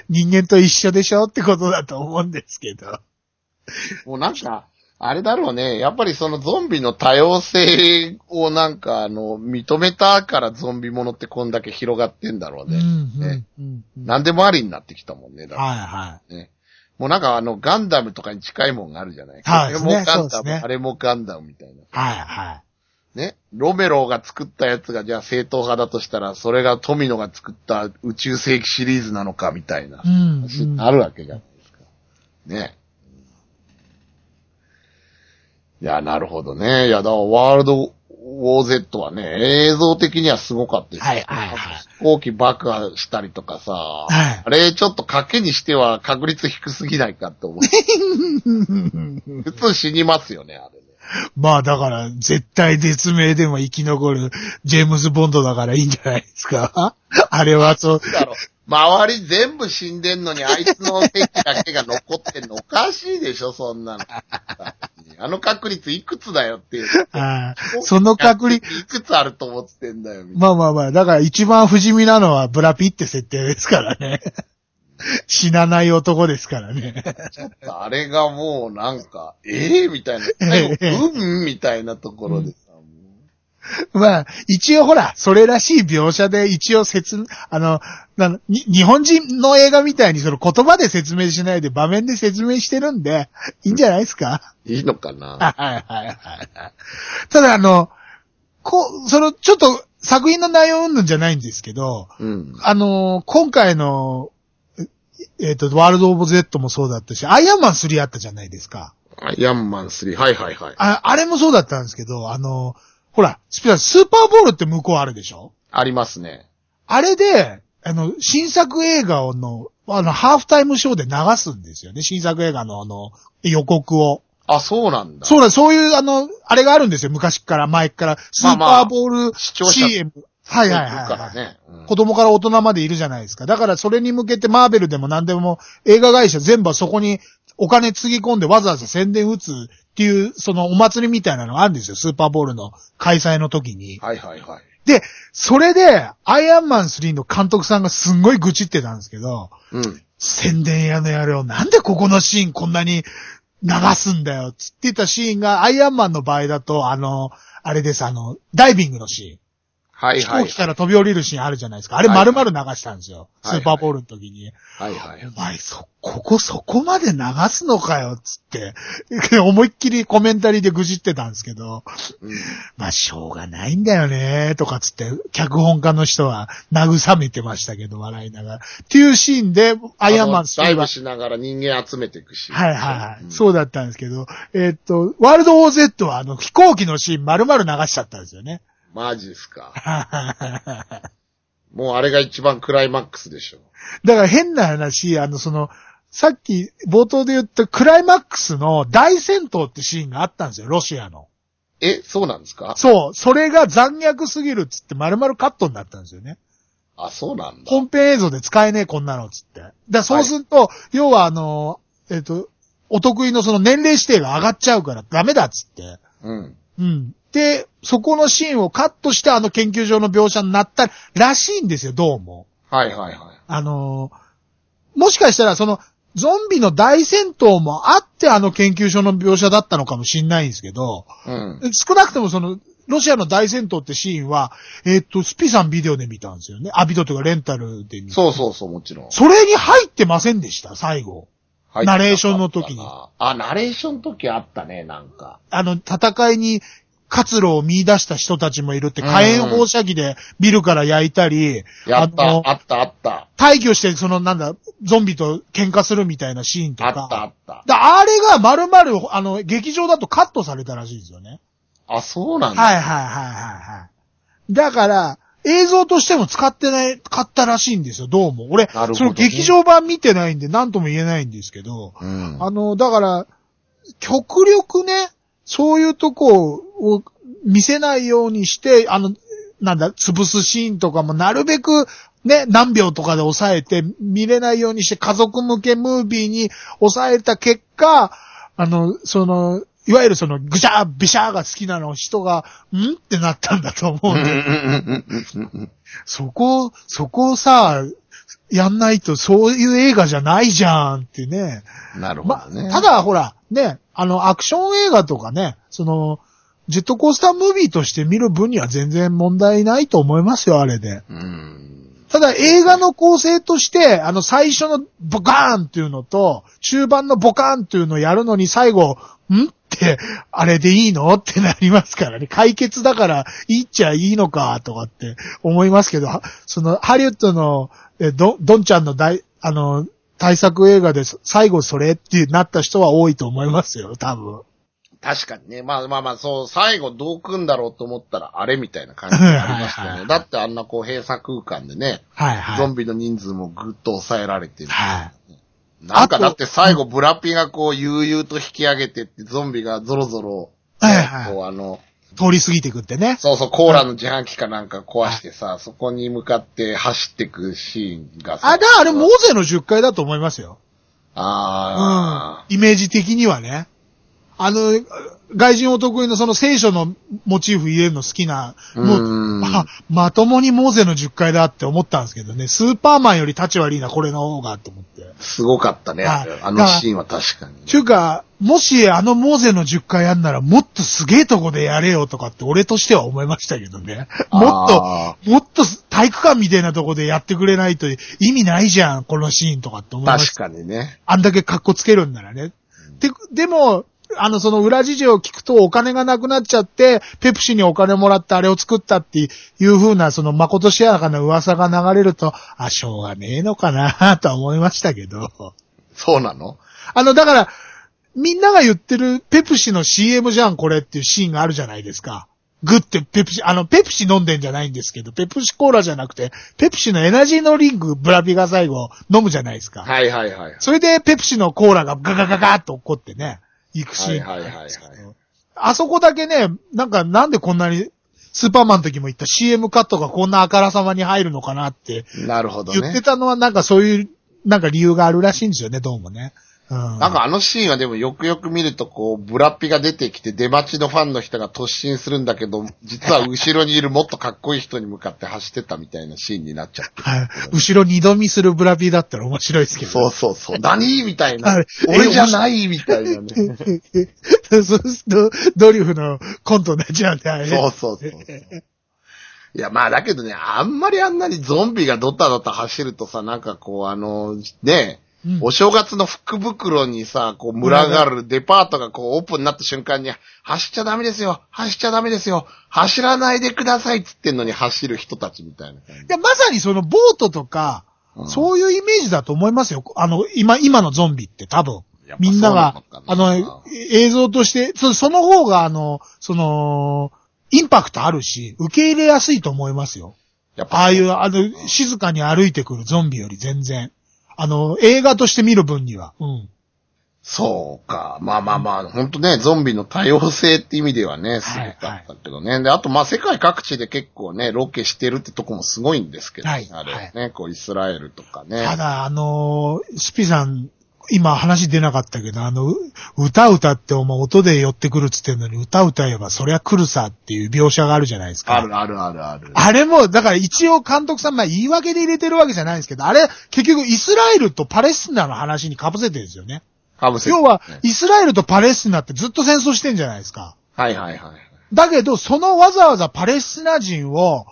人間と一緒でしょってことだと思うんですけど。もうなんか、あれだろうね。やっぱりそのゾンビの多様性をなんかあの、認めたからゾンビものってこんだけ広がってんだろうね。うんうんねうんうん何でもありになってきたもんね。だからはいはね。もうなんかあの、ガンダムとかに近いもんがあるじゃない？はいこれもガンダム、ねあれもガンダムみたいな。い。はいはね？ロメロが作ったやつがじゃあ正統派だとしたら、それが富野が作った宇宙世紀シリーズなのかみたいな。い。うん、うん。あるわけじゃないですか。ね。いや、なるほどね。いや、だからワールドウォー Z はね、映像的にはすごかったですよはいはいはい飛行機爆破したりとかさ、はいあれちょっと賭けにしては確率低すぎないかって思う。普通死にますよね、あれね。まあだから、絶対絶命でも生き残るジェームズ・ボンドだからいいんじゃないですか？あれはそう。周り全部死んでんのにあいつの席だけが残ってんのおかしいでしょ、そんなの。あの確率いくつだよっていう。あーその確率、いくつあると思ってんだよ、まあまあまあ、だから一番不死身なのはブラピって設定ですからね。死なない男ですからね。あれがもうなんか、ええみたいな。最後、うんみたいなところでさ、も まあ、一応ほら、それらしい描写で一応説、あの、なのに日本人の映画みたいにその言葉で説明しないで場面で説明してるんで、いいんじゃないですか？ういいのかな？はいはいはいはい。ただあの、こう、その、ちょっと作品の内容うんぬんじゃないんですけど、うん。あの、今回の、えっ、と、ワールド・オブ・ゼットもそうだったし、アイアンマン3あったじゃないですか。アイアンマン3。はいはいはい。ああれもそうだったんですけど、あの、ほら、スピアスーパーボールって向こうあるでしょ？ありますね。あれで、あの、新作映画の、あの、ハーフタイムショーで流すんですよね。新作映画のあの、予告を。あ、そうなんだ。そうだ、そういう、あの、あれがあるんですよ。昔から、前から。スーパーボール視聴者 CM。はいはいはい、からね。うん子供から大人までいるじゃないですか。だからそれに向けてマーベルでも何でも映画会社全部はそこにお金つぎ込んでわざわざ宣伝打つっていう、そのお祭りみたいなのがあるんですよ。スーパーボールの開催の時に。はいはいはい。で、それで、アイアンマン3の監督さんがすんごい愚痴ってたんですけど、うん。宣伝屋の野郎、なんでここのシーンこんなに流すんだよ、つってたシーンが、アイアンマンの場合だと、あの、あれです、あの、ダイビングのシはいはい飛行機。から飛び降りるシーンあるじゃないですか。あれ丸々流したんですよ。はいはいスーパーボールの時に。はいはい。お前、そ、ここそこまで流すのかよ、つって。思いっきりコメンタリーで愚痴ってたんですけど。うんまあ、しょうがないんだよね、とかつって、脚本家の人は慰めてましたけど、笑いながら。っていうシーンで、アイアンマンあのダイ3はブ、しながら人間集めていくし。はいはいはい、うんそうだったんですけど、えーっと、ワールド OZ はあの飛行機のシーン丸々流しちゃったんですよね。マジっすか？もうあれが一番クライマックスでしょ。だから変な話、あの、その、さっき冒頭で言ったクライマックスの大戦闘ってシーンがあったんですよ、ロシアの。え、そうなんですか？そう、それが残虐すぎるっつって丸々カットになったんですよね。あ、そうなんだ。本編映像で使えねえ、こんなのっつって。だそうすると、要はあの、えっ、と、お得意のその年齢指定が上がっちゃうからダメだっつって。うん。うん。で、そこのシーンをカットしてあの研究所の描写になったらしいんですよ、どうも。はいはいはい。あのーもしかしたらその、ゾンビの大戦闘もあってあの研究所の描写だったのかもしんないんですけど、うん。少なくともその、ロシアの大戦闘ってシーンは、えっ、と、スピさんビデオで見たんですよね。あ、ビデオというかレンタルで見た。そうそうそう、もちろん。それに入ってませんでした、最後。はいナレーションの時にあ、ナレーションの時あったね、なんか。あの、戦いに活路を見出した人たちもいるって、うん火炎放射器でビルから焼いたり、やった、あった、あった。退去して、そのなんだ、ゾンビと喧嘩するみたいなシーンとか。あった、あった。だあれが丸々、あの、劇場だとカットされたらしいんですよね。あ、そうなんだ。はいはいはいはいはい。だから、映像としても使ってない、買ったらしいんですよ、どうも。俺、なるほどねその劇場版見てないんで何とも言えないんですけど、うん。あの、だから、極力ね、そういうとこを見せないようにして、あの、なんだ、潰すシーンとかもなるべくね、何秒とかで抑えて見れないようにして家族向けムービーに抑えた結果、あの、その、いわゆるその、ぐしゃー、びしゃーが好きなの人が、ん？ってなったんだと思うんで、そこ、そこをさ、やんないとそういう映画じゃないじゃんってね。なるほまどね。ただほら、ね、あの、アクション映画とかね、その、ジェットコースタームービーとして見る分には全然問題ないと思いますよ、あれで。うん。ただ映画の構成として、あの最初のボカーンっていうのと、中盤のボカーンっていうのをやるのに最後、んって、あれでいいのってなりますからね。解決だからいいっちゃいいのか、とかって思いますけど、はその、ハリウッドの、えドドンちゃんの大、あの、対策映画で最後それってなった人は多いと思いますよ、多分。確かにね。まあまあまあ、そう、最後どう組んだろうと思ったら、あれみたいな感じがありましたはいはいね。だってあんなこう閉鎖空間でね、はいはい。ゾンビの人数もぐっと抑えられてる。はい。なんかだって最後ブラピがこう悠々と引き上げてってゾンビがゾロゾロ、ねはいはいこうあの、通り過ぎてくってね。そうそう、コーラの自販機かなんか壊してさ、そこに向かって走ってくシーンがさ。あ、だ、あれ、モーゼの10回だと思いますよ。あうん。イメージ的にはね。あの、外人お得意のその聖書のモチーフ入れるの好きな、もう、うんあ、まともにモーゼの10回だって思ったんですけどね、スーパーマンより立ち悪いな、これの方が、と思って。ーすごかったね、ああのシーンは確かに。ちゅうか、もしあのモーゼの10回やんならもっとすげえとこでやれよとかって俺としては思いましたけどね。もっと、あもっと体育館みたいなとこでやってくれないと意味ないじゃん、このシーンとかって思いーました。確かにね。あんだけ格好つけるんならね。で、でも、あの、その裏事情を聞くとお金がなくなっちゃって、ペプシにお金もらってあれを作ったっていう風な、その誠しやかな噂が流れると、あ、しょうがねえのかなとは思いましたけど。そうなの？あの、だから、みんなが言ってるペプシの CM じゃん、これっていうシーンがあるじゃないですか。グってペプシ、あの、ペプシ飲んでんじゃないんですけど、ペプシコーラじゃなくて、ペプシのエナジーのリンクブラピが最後飲むじゃないですか。はいはいはい。それでペプシのコーラがガガガガーっと起こってね、行くシーンはいはいはいはあそこだけね、なんかなんでこんなに、スーパーマンの時も言った CM カットがこんなあからさまに入るのかなってなるほどね。言ってたのはなんかそういう、なんか理由があるらしいんですよね、どうもね。うん。なんかあのシーンはでもよくよく見るとこう、ブラッピが出てきて出待ちのファンの人が突進するんだけど、実は後ろにいるもっとかっこいい人に向かって走ってたみたいなシーンになっちゃってる。はい。後ろ二度見するブラピだったら面白いですけど。そうそうそう。何？みたいなはい。俺じゃないみたいなね。そうすると、ドリフのコントになっちゃうんで、あれ。そうそうそうそう。いや、まあだけどね、あんまりあんなにゾンビがドタドタ走るとさ、なんかこうあの、ね、うんお正月の福袋にさ、こう群がるデパートがこうオープンになった瞬間に、走っちゃダメですよ走っちゃダメですよ走らないでくださいっつってんのに走る人たちみたいな。いや、まさにそのボートとか、うんそういうイメージだと思いますよ。あの、今、今のゾンビって多分。みんなが、あの、映像として、そその方が、あの、その、インパクトあるし、受け入れやすいと思いますよ。やっぱああいう、あの、静かに歩いてくるゾンビより全然。あの、映画として見る分には。うん。そうか。まあまあまあ、本当ね、ゾンビの多様性って意味ではね、すごかったけどね。で、あとまあ世界各地で結構ね、ロケしてるってとこもすごいんですけど、はいあれね、こうイスラエルとかね。ただ、あのースピさん、今話出なかったけど、あの、う歌歌ってお前音で寄ってくるっつってんのに、歌歌えばそりゃ来るさっていう描写があるじゃないですか。あるあるあるある。あれも、だから一応監督さん、まあ言い訳で入れてるわけじゃないんですけど、あれ、結局イスラエルとパレスチナの話に被せてるんですよね。かぶせて要は、イスラエルとパレスチナってずっと戦争してんじゃないですか。はいはいはい。だけど、そのわざわざパレスチナ人を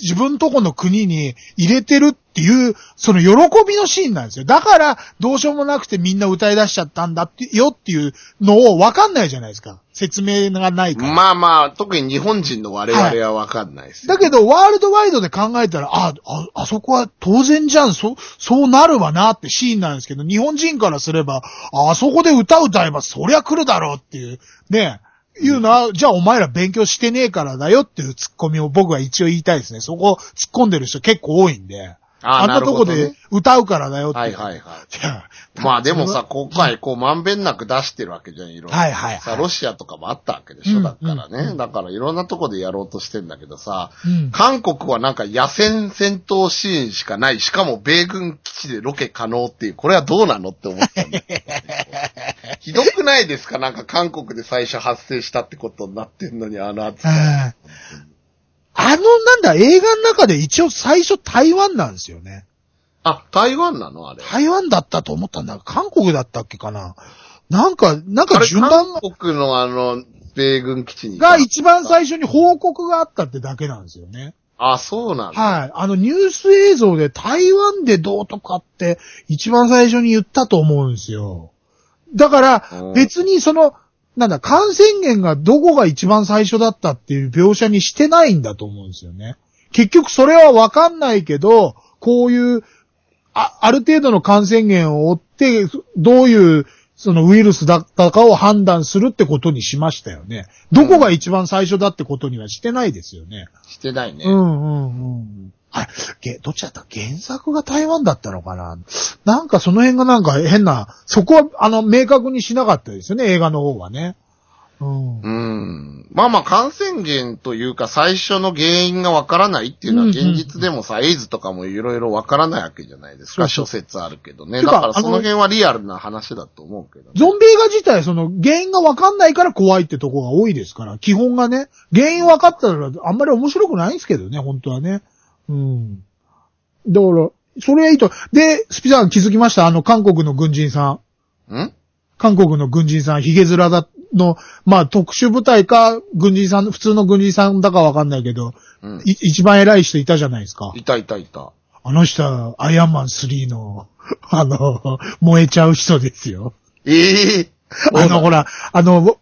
自分とこの国に入れてるっていう、その喜びのシーンなんですよ。だから、どうしようもなくてみんな歌い出しちゃったんだってよっていうのをわかんないじゃないですか。説明がないから。まあまあ、特に日本人の我々はわかんないですよ、だけど、ワールドワイドで考えたら、あ、あ、あそこは当然じゃん、そ、そうなるわなってシーンなんですけど、日本人からすれば、ああそこで歌歌えばそりゃ来るだろうっていう、ね、いうのは、じゃあお前ら勉強してねえからだよっていうツッコミを僕は一応言いたいですね。そこ突っ込んでる人結構多いんで。あんなとこで歌うからだよって。はいはいはい。いや まあでもさ、今回こうまんべんなく出してるわけじゃん、いろいろ。はいはいはい。さ、ロシアとかもあったわけでしょ、うんだからね、うんだからいろんなとこでやろうとしてんだけどさ、うん。韓国はなんか野戦戦闘シーンしかない、しかも米軍基地でロケ可能っていう、これはどうなのって思ったんだ ひどくないですか？なんか韓国で最初発生したってことになってんのに、あの扱い。あの、なんだ、映画の中で一応最初台湾なんですよね。あ、台湾なの？あれ。台湾だったと思ったんだ。韓国だったっけかな。なんか、なんか順番韓国のあの、米軍基地に。が一番最初に報告があったってだけなんですよね。あ、そうなんだ。はい。あのニュース映像で台湾でどうとかって一番最初に言ったと思うんですよ。だからうん別にその、なんだ、感染源がどこが一番最初だったっていう描写にしてないんだと思うんですよね。結局それはわかんないけど、こういう、あ、ある程度の感染源を追って、どういう、そのウイルスだったかを判断するってことにしましたよね。どこが一番最初だってことにはしてないですよね。してないね。うんうんうん。あれ、げ、どっちだった？原作が台湾だったのかな？なんかその辺がなんか変な、そこはあの明確にしなかったですよね、映画の方はね。うん。うん。まあまあ感染源というか最初の原因がわからないっていうのは現実でもさ、エイズとかもいろいろわからないわけじゃないですか。諸説あるけどね。だからその辺はリアルな話だと思うけどね。ゾンビ映画自体、その原因がわかんないから怖いってとこが多いですから、基本がね、原因わかったらあんまり面白くないんですけどね、本当はね。うん。だから、それはいいと。で、スピさん気づきました？あの、韓国の軍人さん。ん？韓国の軍人さん、ヒゲ面だの、まあ特殊部隊か、軍人さん、普通の軍人さんだかわかんないけど、うん。い一番偉い人いたじゃないですか。いたいたいた。あの人は、アイアンマン3の、あの、燃えちゃう人ですよ。ええ？あの、ほら、あの、ボ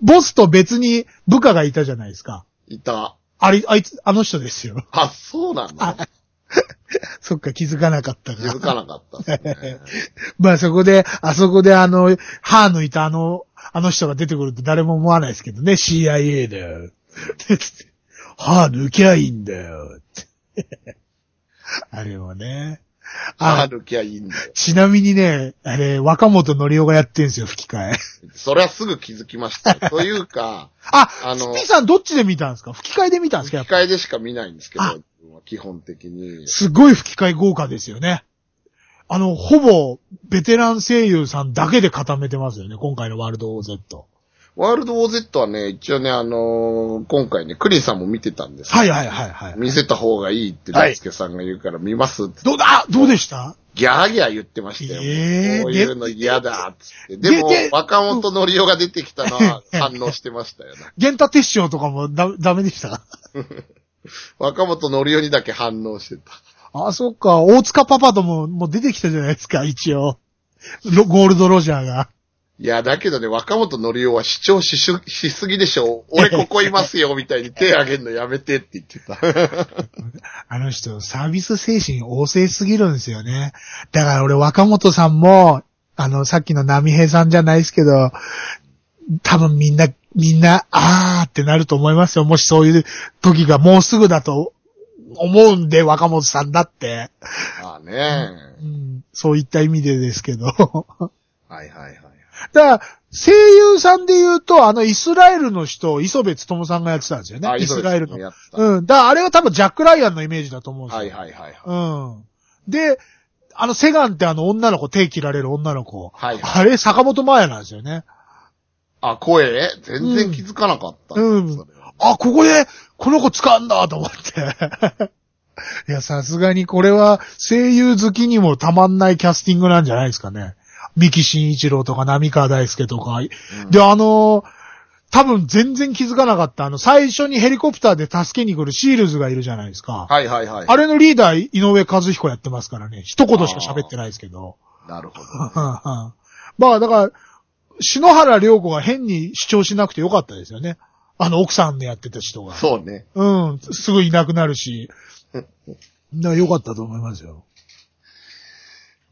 ボスと別に部下がいたじゃないですか。いた。あれ、あいつ、あの人ですよ。あ、そうなの そっか、気づかなかった気づかなかったね。まあそこで、あそこであの、歯抜いたあの、あの人が出てくるって誰も思わないですけどね、CIA で。でつって歯抜きゃいいんだよ。あれもね。ああ、るきゃいいんだよ。ちなみにね、あれ、若本のりおがやってんすよ、吹き替え。それはすぐ気づきましたよ。というか、あ、あのスピさんどっちで見たんですか？吹き替えで見たんですか吹き替えでしか見ないんですけどあ、基本的に。すごい吹き替え豪華ですよね。あの、ほぼ、ベテラン声優さんだけで固めてますよね、今回のワールド OZ。ワールド OZ はね、一応ね、あのー今回ね、クリンさんも見てたんですよはいはいはいはい。見せた方がいいって、はい大輔さんが言うから見ますって、どうだ？どうでした？ギャーギャー言ってましたよ。えーこういうの嫌だっつって。ででもで、若本のりおが出てきたのは反応してましたよね。玄太鉄章とかもだ、ダメでした？若本のりおにだけ反応してた。あ、そっか。大塚パパとも、もう出てきたじゃないですか、一応。ロゴールドロジャーが。いや、だけどね、若本のりおは主張しししすぎでしょ。俺ここいますよ、みたいに手挙げんのやめてって言ってた。あの人、サービス精神旺盛すぎるんですよね。だから俺、若本さんも、あの、さっきの波平さんじゃないですけど、多分みんな、みんな、あーってなると思いますよ。もしそういう時がもうすぐだと思うんで、若本さんだって。まあね。うん、そういった意味でですけど。はいはいはい。だから、声優さんで言うと、あの、イスラエルの人、磯部勤さんがやってたんですよね。あイスラエルの。うん。だから、あれは多分ジャック・ライアンのイメージだと思うんですよ。はいはいはいはい。うん。で、あの、セガンってあの女の子、手切られる女の子。はいあれ、坂本真綾なんですよね。あ、声？全然気づかなかった。うんそれはあ、ここで、この子使うんだと思って。いや、さすがにこれは声優好きにもたまんないキャスティングなんじゃないですかね。三木慎一郎とか浪川大輔とか。うんで、あのー多分全然気づかなかった。あの、最初にヘリコプターで助けに来るシールズがいるじゃないですか。はいはいはい。あれのリーダー、井上和彦やってますからね。一言しか喋ってないですけど。なるほど。まあ、だから、篠原涼子が変に主張しなくてよかったですよね。あの、奥さんでやってた人が。そうね。うん、すぐいなくなるし。だからよかったと思いますよ。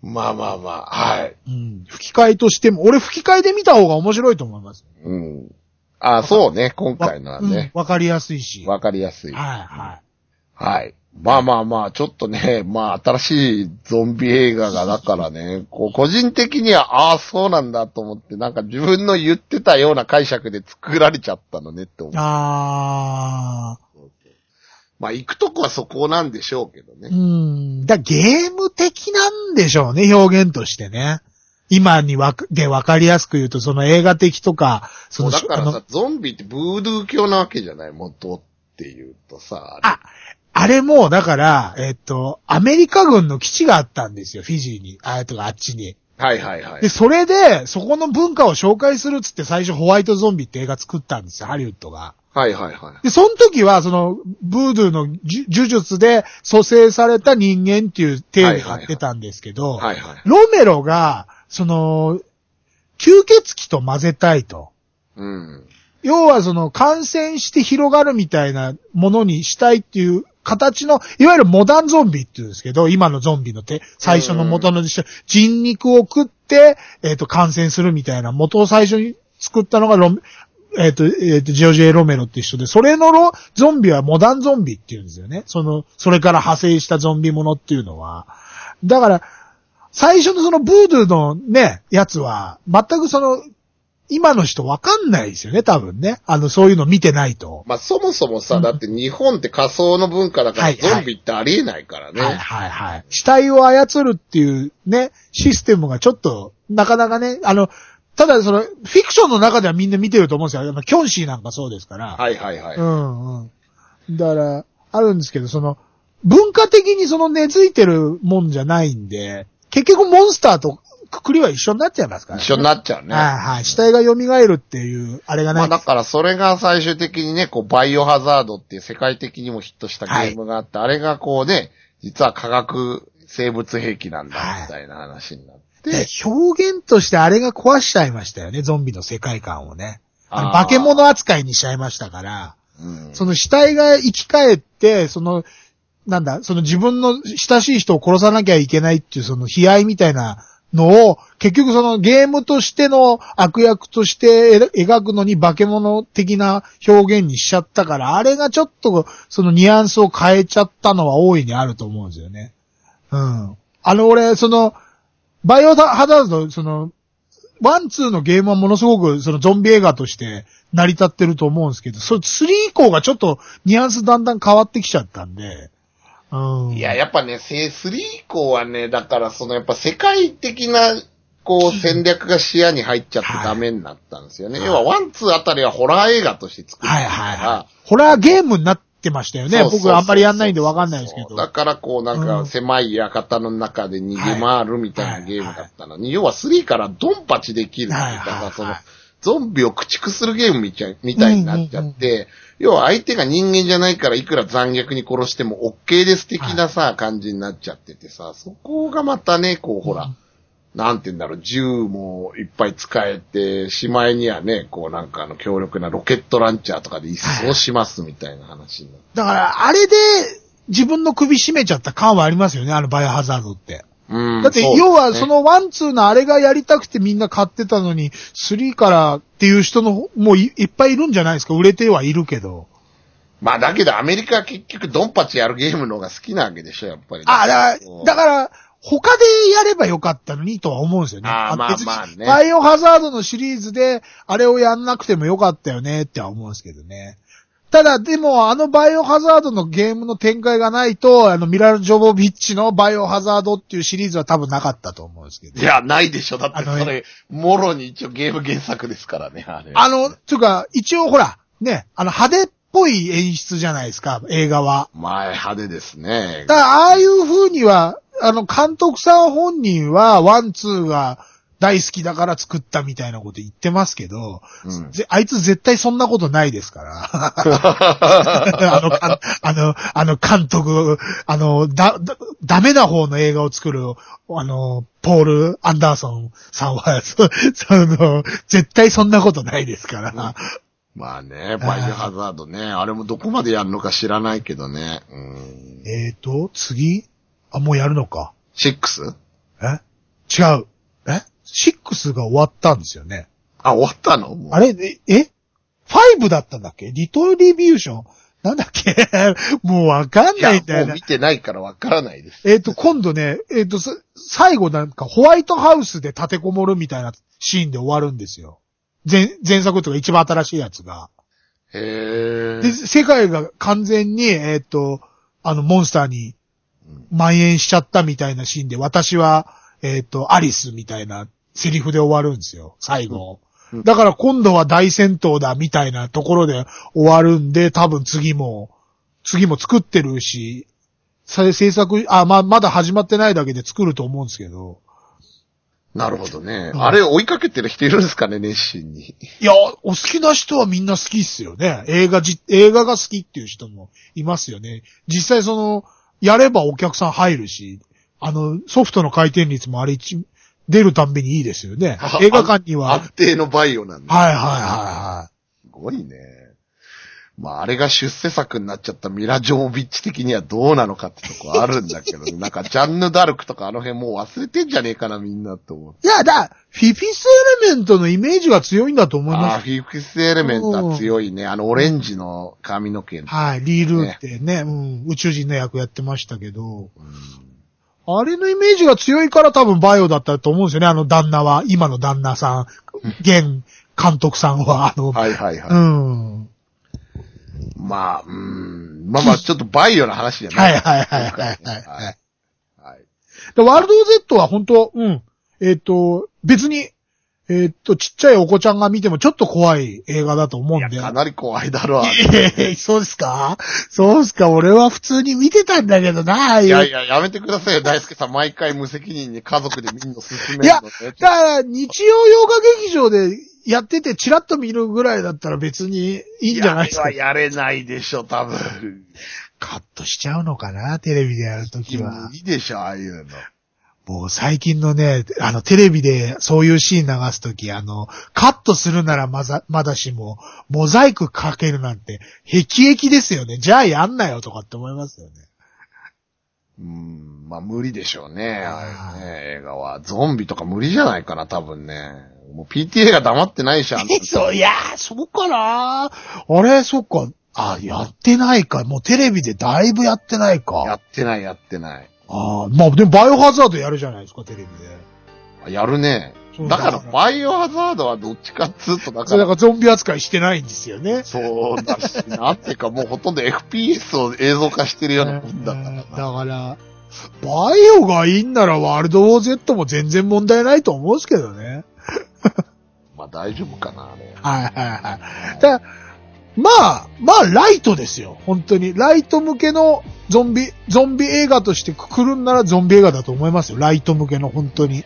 まあまあまあ、はい。うん。吹き替えとしても、俺吹き替えで見た方が面白いと思います。うん。あ、そうね、今回のはうんね。わかりやすいし。わかりやすい。はい、はい。はい。まあまあまあ、ちょっとね、まあ新しいゾンビ映画がだからね、こう個人的には、ああ、そうなんだと思って、なんか自分の言ってたような解釈で作られちゃったのねって思う。あまあ行くとこはそこなんでしょうけどー。うね。ん。だゲーム的なんでしょうね、表現としてね。今にわか、でわかりやすく言うと、その映画的とか、その、だからさ、ゾンビってブードゥー教なわけじゃない元っていうとさ、ああれも、だから、えっと、アメリカ軍の基地があったんですよ、フィジーに。あ、とかあっちに。はいはいはいで、。それで、そこの文化を紹介するっつって最初ホワイトゾンビって映画作ったんですよ、ハリウッドが。はいはいはい。で、その時は、その、ブードゥーの呪呪術で蘇生された人間っていう体でやってたんですけど、はいはい。ロメロが、その、吸血鬼と混ぜたいと。うん。要はその感染して広がるみたいなものにしたいっていう形の、いわゆるモダンゾンビっていうんですけど、今のゾンビの手、最初の元の人肉を食って、えっ、と、感染するみたいな元を最初に作ったのがロメ、えっ、と、えっ、と、ジョージ・エ・ロメロっていう人で、それのロゾンビはモダンゾンビっていうんですよね。その、それから派生したゾンビものっていうのは。だから、最初のそのブードゥーのね、やつは、全くその、今の人わかんないですよね、多分ね。あの、そういうの見てないと。まあそもそもさ、だって日本って仮想の文化だからはいはいゾンビってありえないからね。はいはいはい。死体を操るっていうね、システムがちょっと、なかなかね、あの、ただその、フィクションの中ではみんな見てると思うんですよ。やっぱキョンシーなんかそうですから。はいはいはい。うんうん。だから、あるんですけど、その、文化的にその根付いてるもんじゃないんで、結局モンスターとくくりは一緒になっちゃいますから、一緒になっちゃうね。はいはい。死体が蘇るっていう、あれがない。まあだからそれが最終的にね、こうバイオハザードっていう世界的にもヒットしたゲームがあって、あれがこうね、実は化学生物兵器なんだみたいな話になって。で表現としてあれが壊しちゃいましたよね、ゾンビの世界観をね。あの化け物扱いにしちゃいましたから、うんその死体が生き返って、その、なんだ、その自分の親しい人を殺さなきゃいけないっていうその悲哀みたいなのを、結局そのゲームとしての悪役として描くのに化け物的な表現にしちゃったから、あれがちょっとそのニュアンスを変えちゃったのは大いにあると思うんですよね。うん。あの俺、その、バイオハザード、その、 one、two のゲームはものすごくそのゾンビ映画として成り立ってると思うんですけど、それ3以降がちょっとニュアンスだんだん変わってきちゃったんで、うん。いや、やっぱね、せ3以降はね、だからそのやっぱ世界的な、こう戦略が視野に入っちゃってダメになったんですよね。はい要はワン、ツーあたりはホラー映画として作ってはいはいはい。ホラーゲームになってましたよね。僕あんまりやんないんでわかんないですけど。だからこうなんうん。か狭い館の中で逃げ回るみたいなゲームだったのに、要は3からドンパチできるっていうはいはいはい。かさ、その、ゾンビを駆逐するゲームみたいみたいになっちゃって、要は相手が人間じゃないからいくら残虐に殺しても OK です的なさ、感じになっちゃっててさ、そこがまたね、こうほら、なんて言うんだろう、銃もいっぱい使えて、しまいにはね、こうなんかあの強力なロケットランチャーとかで一掃しますみたいな話にな。だから、あれで自分の首絞めちゃった感はありますよね、あのバイオハザードって。うんだって、要はそのワン、ツーのあれがやりたくてみんな買ってたのに、スリーからっていう人のもういいっぱいいるんじゃないですか？売れてはいるけど。まあだけどアメリカは結局ドンパチやるゲームの方が好きなわけでしょ、やっぱり。あ、だから、だから、他でやればよかったのにとは思うんですよね。あーまあまあねバイオハザードのシリーズで、あれをやんなくてもよかったよねっては思うんですけどね。ただ、でも、あのバイオハザードのゲームの展開がないと、あの、ミラル・ジョボビッチのバイオハザードっていうシリーズは多分なかったと思うんですけど。いや、ないでしょ。だってそれ、もろに一応ゲーム原作ですからね、あれ。あの、つうか、一応ほら、ね、あの、派手っぽい演出じゃないですか、映画は。前派手ですね。だから、ああいう風には、あの、監督さん本人は、ワン、ツーが大好きだから作ったみたいなこと言ってますけど、うんぜあいつ絶対そんなことないですから。あの、あの、あの監督、あの、だ、だ、ダメな方の映画を作る、あの、ポール・アンダーソンさんは、そその、絶対そんなことないですから。まあね、バイオハザードね、あれもどこまでやるのか知らないけどね。うん。えーと、次あ、もうやるのか。6? え？違う。え ?6 が終わったんですよね。あ、終わったの？あれ？え？え ?5 だったんだっけ？リトリビューション？なんだっけ？もうわかんないんだよなもう見。てないからわからないです。えっ、と、今度ね、えっ、と、さ最後なんかホワイトハウスで立てこもるみたいなシーンで終わるんですよ。前、前作とか一番新しいやつが。へで、ー。世界が完全に、えっ、と、あの、モンスターに蔓延しちゃったみたいなシーンで、私は、えっ、と、アリスみたいなセリフで終わるんですよ、最後。うんだから今度は大戦闘だみたいなところで終わるんで、多分次も、次も作ってるし、さ制作、あ、ま、まだ始まってないだけで作ると思うんですけど。なるほどね。うんあれ追いかけてる人いるんですかね、熱心に。いや、お好きな人はみんな好きっすよね。映画じ、映画が好きっていう人もいますよね。実際その、やればお客さん入るし、あの、ソフトの回転率もあれ一、出るたんびにいいですよね。映画館には。安定のバイオなんで。はいはいはいはすごいね。まあ、あれが出世作になっちゃったミラ・ジョービッチ的にはどうなのかってとこあるんだけどね。なんか、ジャンヌ・ダルクとかあの辺もう忘れてんじゃねえかな、みんなと思って。い。いや、だ、フィフィスエレメントのイメージが強いんだと思いああ、ます。フィフスエレメントは強いね。あの、オレンジの髪の毛。はい、リールーってね、うん、宇宙人の役やってましたけど、うんあれのイメージが強いから多分バイオだったと思うんですよね、あの旦那は、今の旦那さん、現監督さんは、あの、はいはいはい。うん。まあ、うん。まあまあ、ちょっとバイオな話じゃな。はいいはいはいはいはい。はい。はいはい。でワールド Z は本当うん。えっ、と、別に、えっ、と、ちっちゃいお子ちゃんが見てもちょっと怖い映画だと思うんで。かなり怖いだろう。ええそうですか？そうですか？俺は普通に見てたんだけどな、いやいや、やめてくださいよ、大輔さん。毎回無責任に家族で見るの勧めるのいやね。だから、日曜洋画劇場でやっててチラッと見るぐらいだったら別にいいんじゃないですか？やれないでしょ、多分。カットしちゃうのかなテレビでやるときは。いいでしょ、ああいうの。もう最近のね、あの、テレビでそういうシーン流すとき、あの、カットするならまざ、まだしも、モザイクかけるなんて、辟易ですよね。じゃあやんなよとかって思いますよね。うん、まあ無理でしょうね、あれね、映画は。ゾンビとか無理じゃないかな、多分ね。もう PTA が黙ってないし、あんたそう、いやー、そうかなあれ、そっか。あ、やってないか。もうテレビでだいぶやってないやか。ってない、やってない。ああ、まあでもバイオハザードやるじゃないですか、テレビで。あやるね。だから、バイオハザードはどっちかっつうと、だか、それだかゾンビ扱いしてないんですよね。そうだし、なんていうかもうほとんど FPS を映像化してるようなもんだからうんだな。から、バイオがいいんならワールドウォー Z も全然問題ないと思うんですけどね。まあ大丈夫かな、あれ。はいはいはい。だまあ、まあ、ライトですよ。本当に。ライト向けのゾンビ、ゾンビ映画としてくくるんならゾンビ映画だと思いますよ。ライト向けの本当に。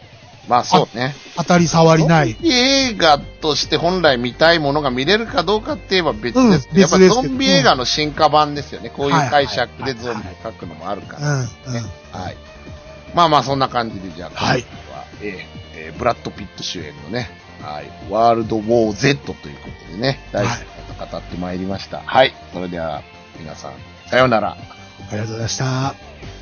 まあそうね。当たり障りない。ゾンビ映画として本来見たいものが見れるかどうかって言えば別ですけど、うんやっぱゾンビ映画の進化版ですよね。こういう解釈ではいはいはいゾンビを描くのもあるから。うん、うん。はい。まあまあそんな感じで、じゃあ、はいえーえーブラッド・ピット主演のね、はい、ワールド・ウォー・ Z ということでね、大好きなこと語ってまいりました。はい。それでは、皆さん、さようなら。ありがとうございました。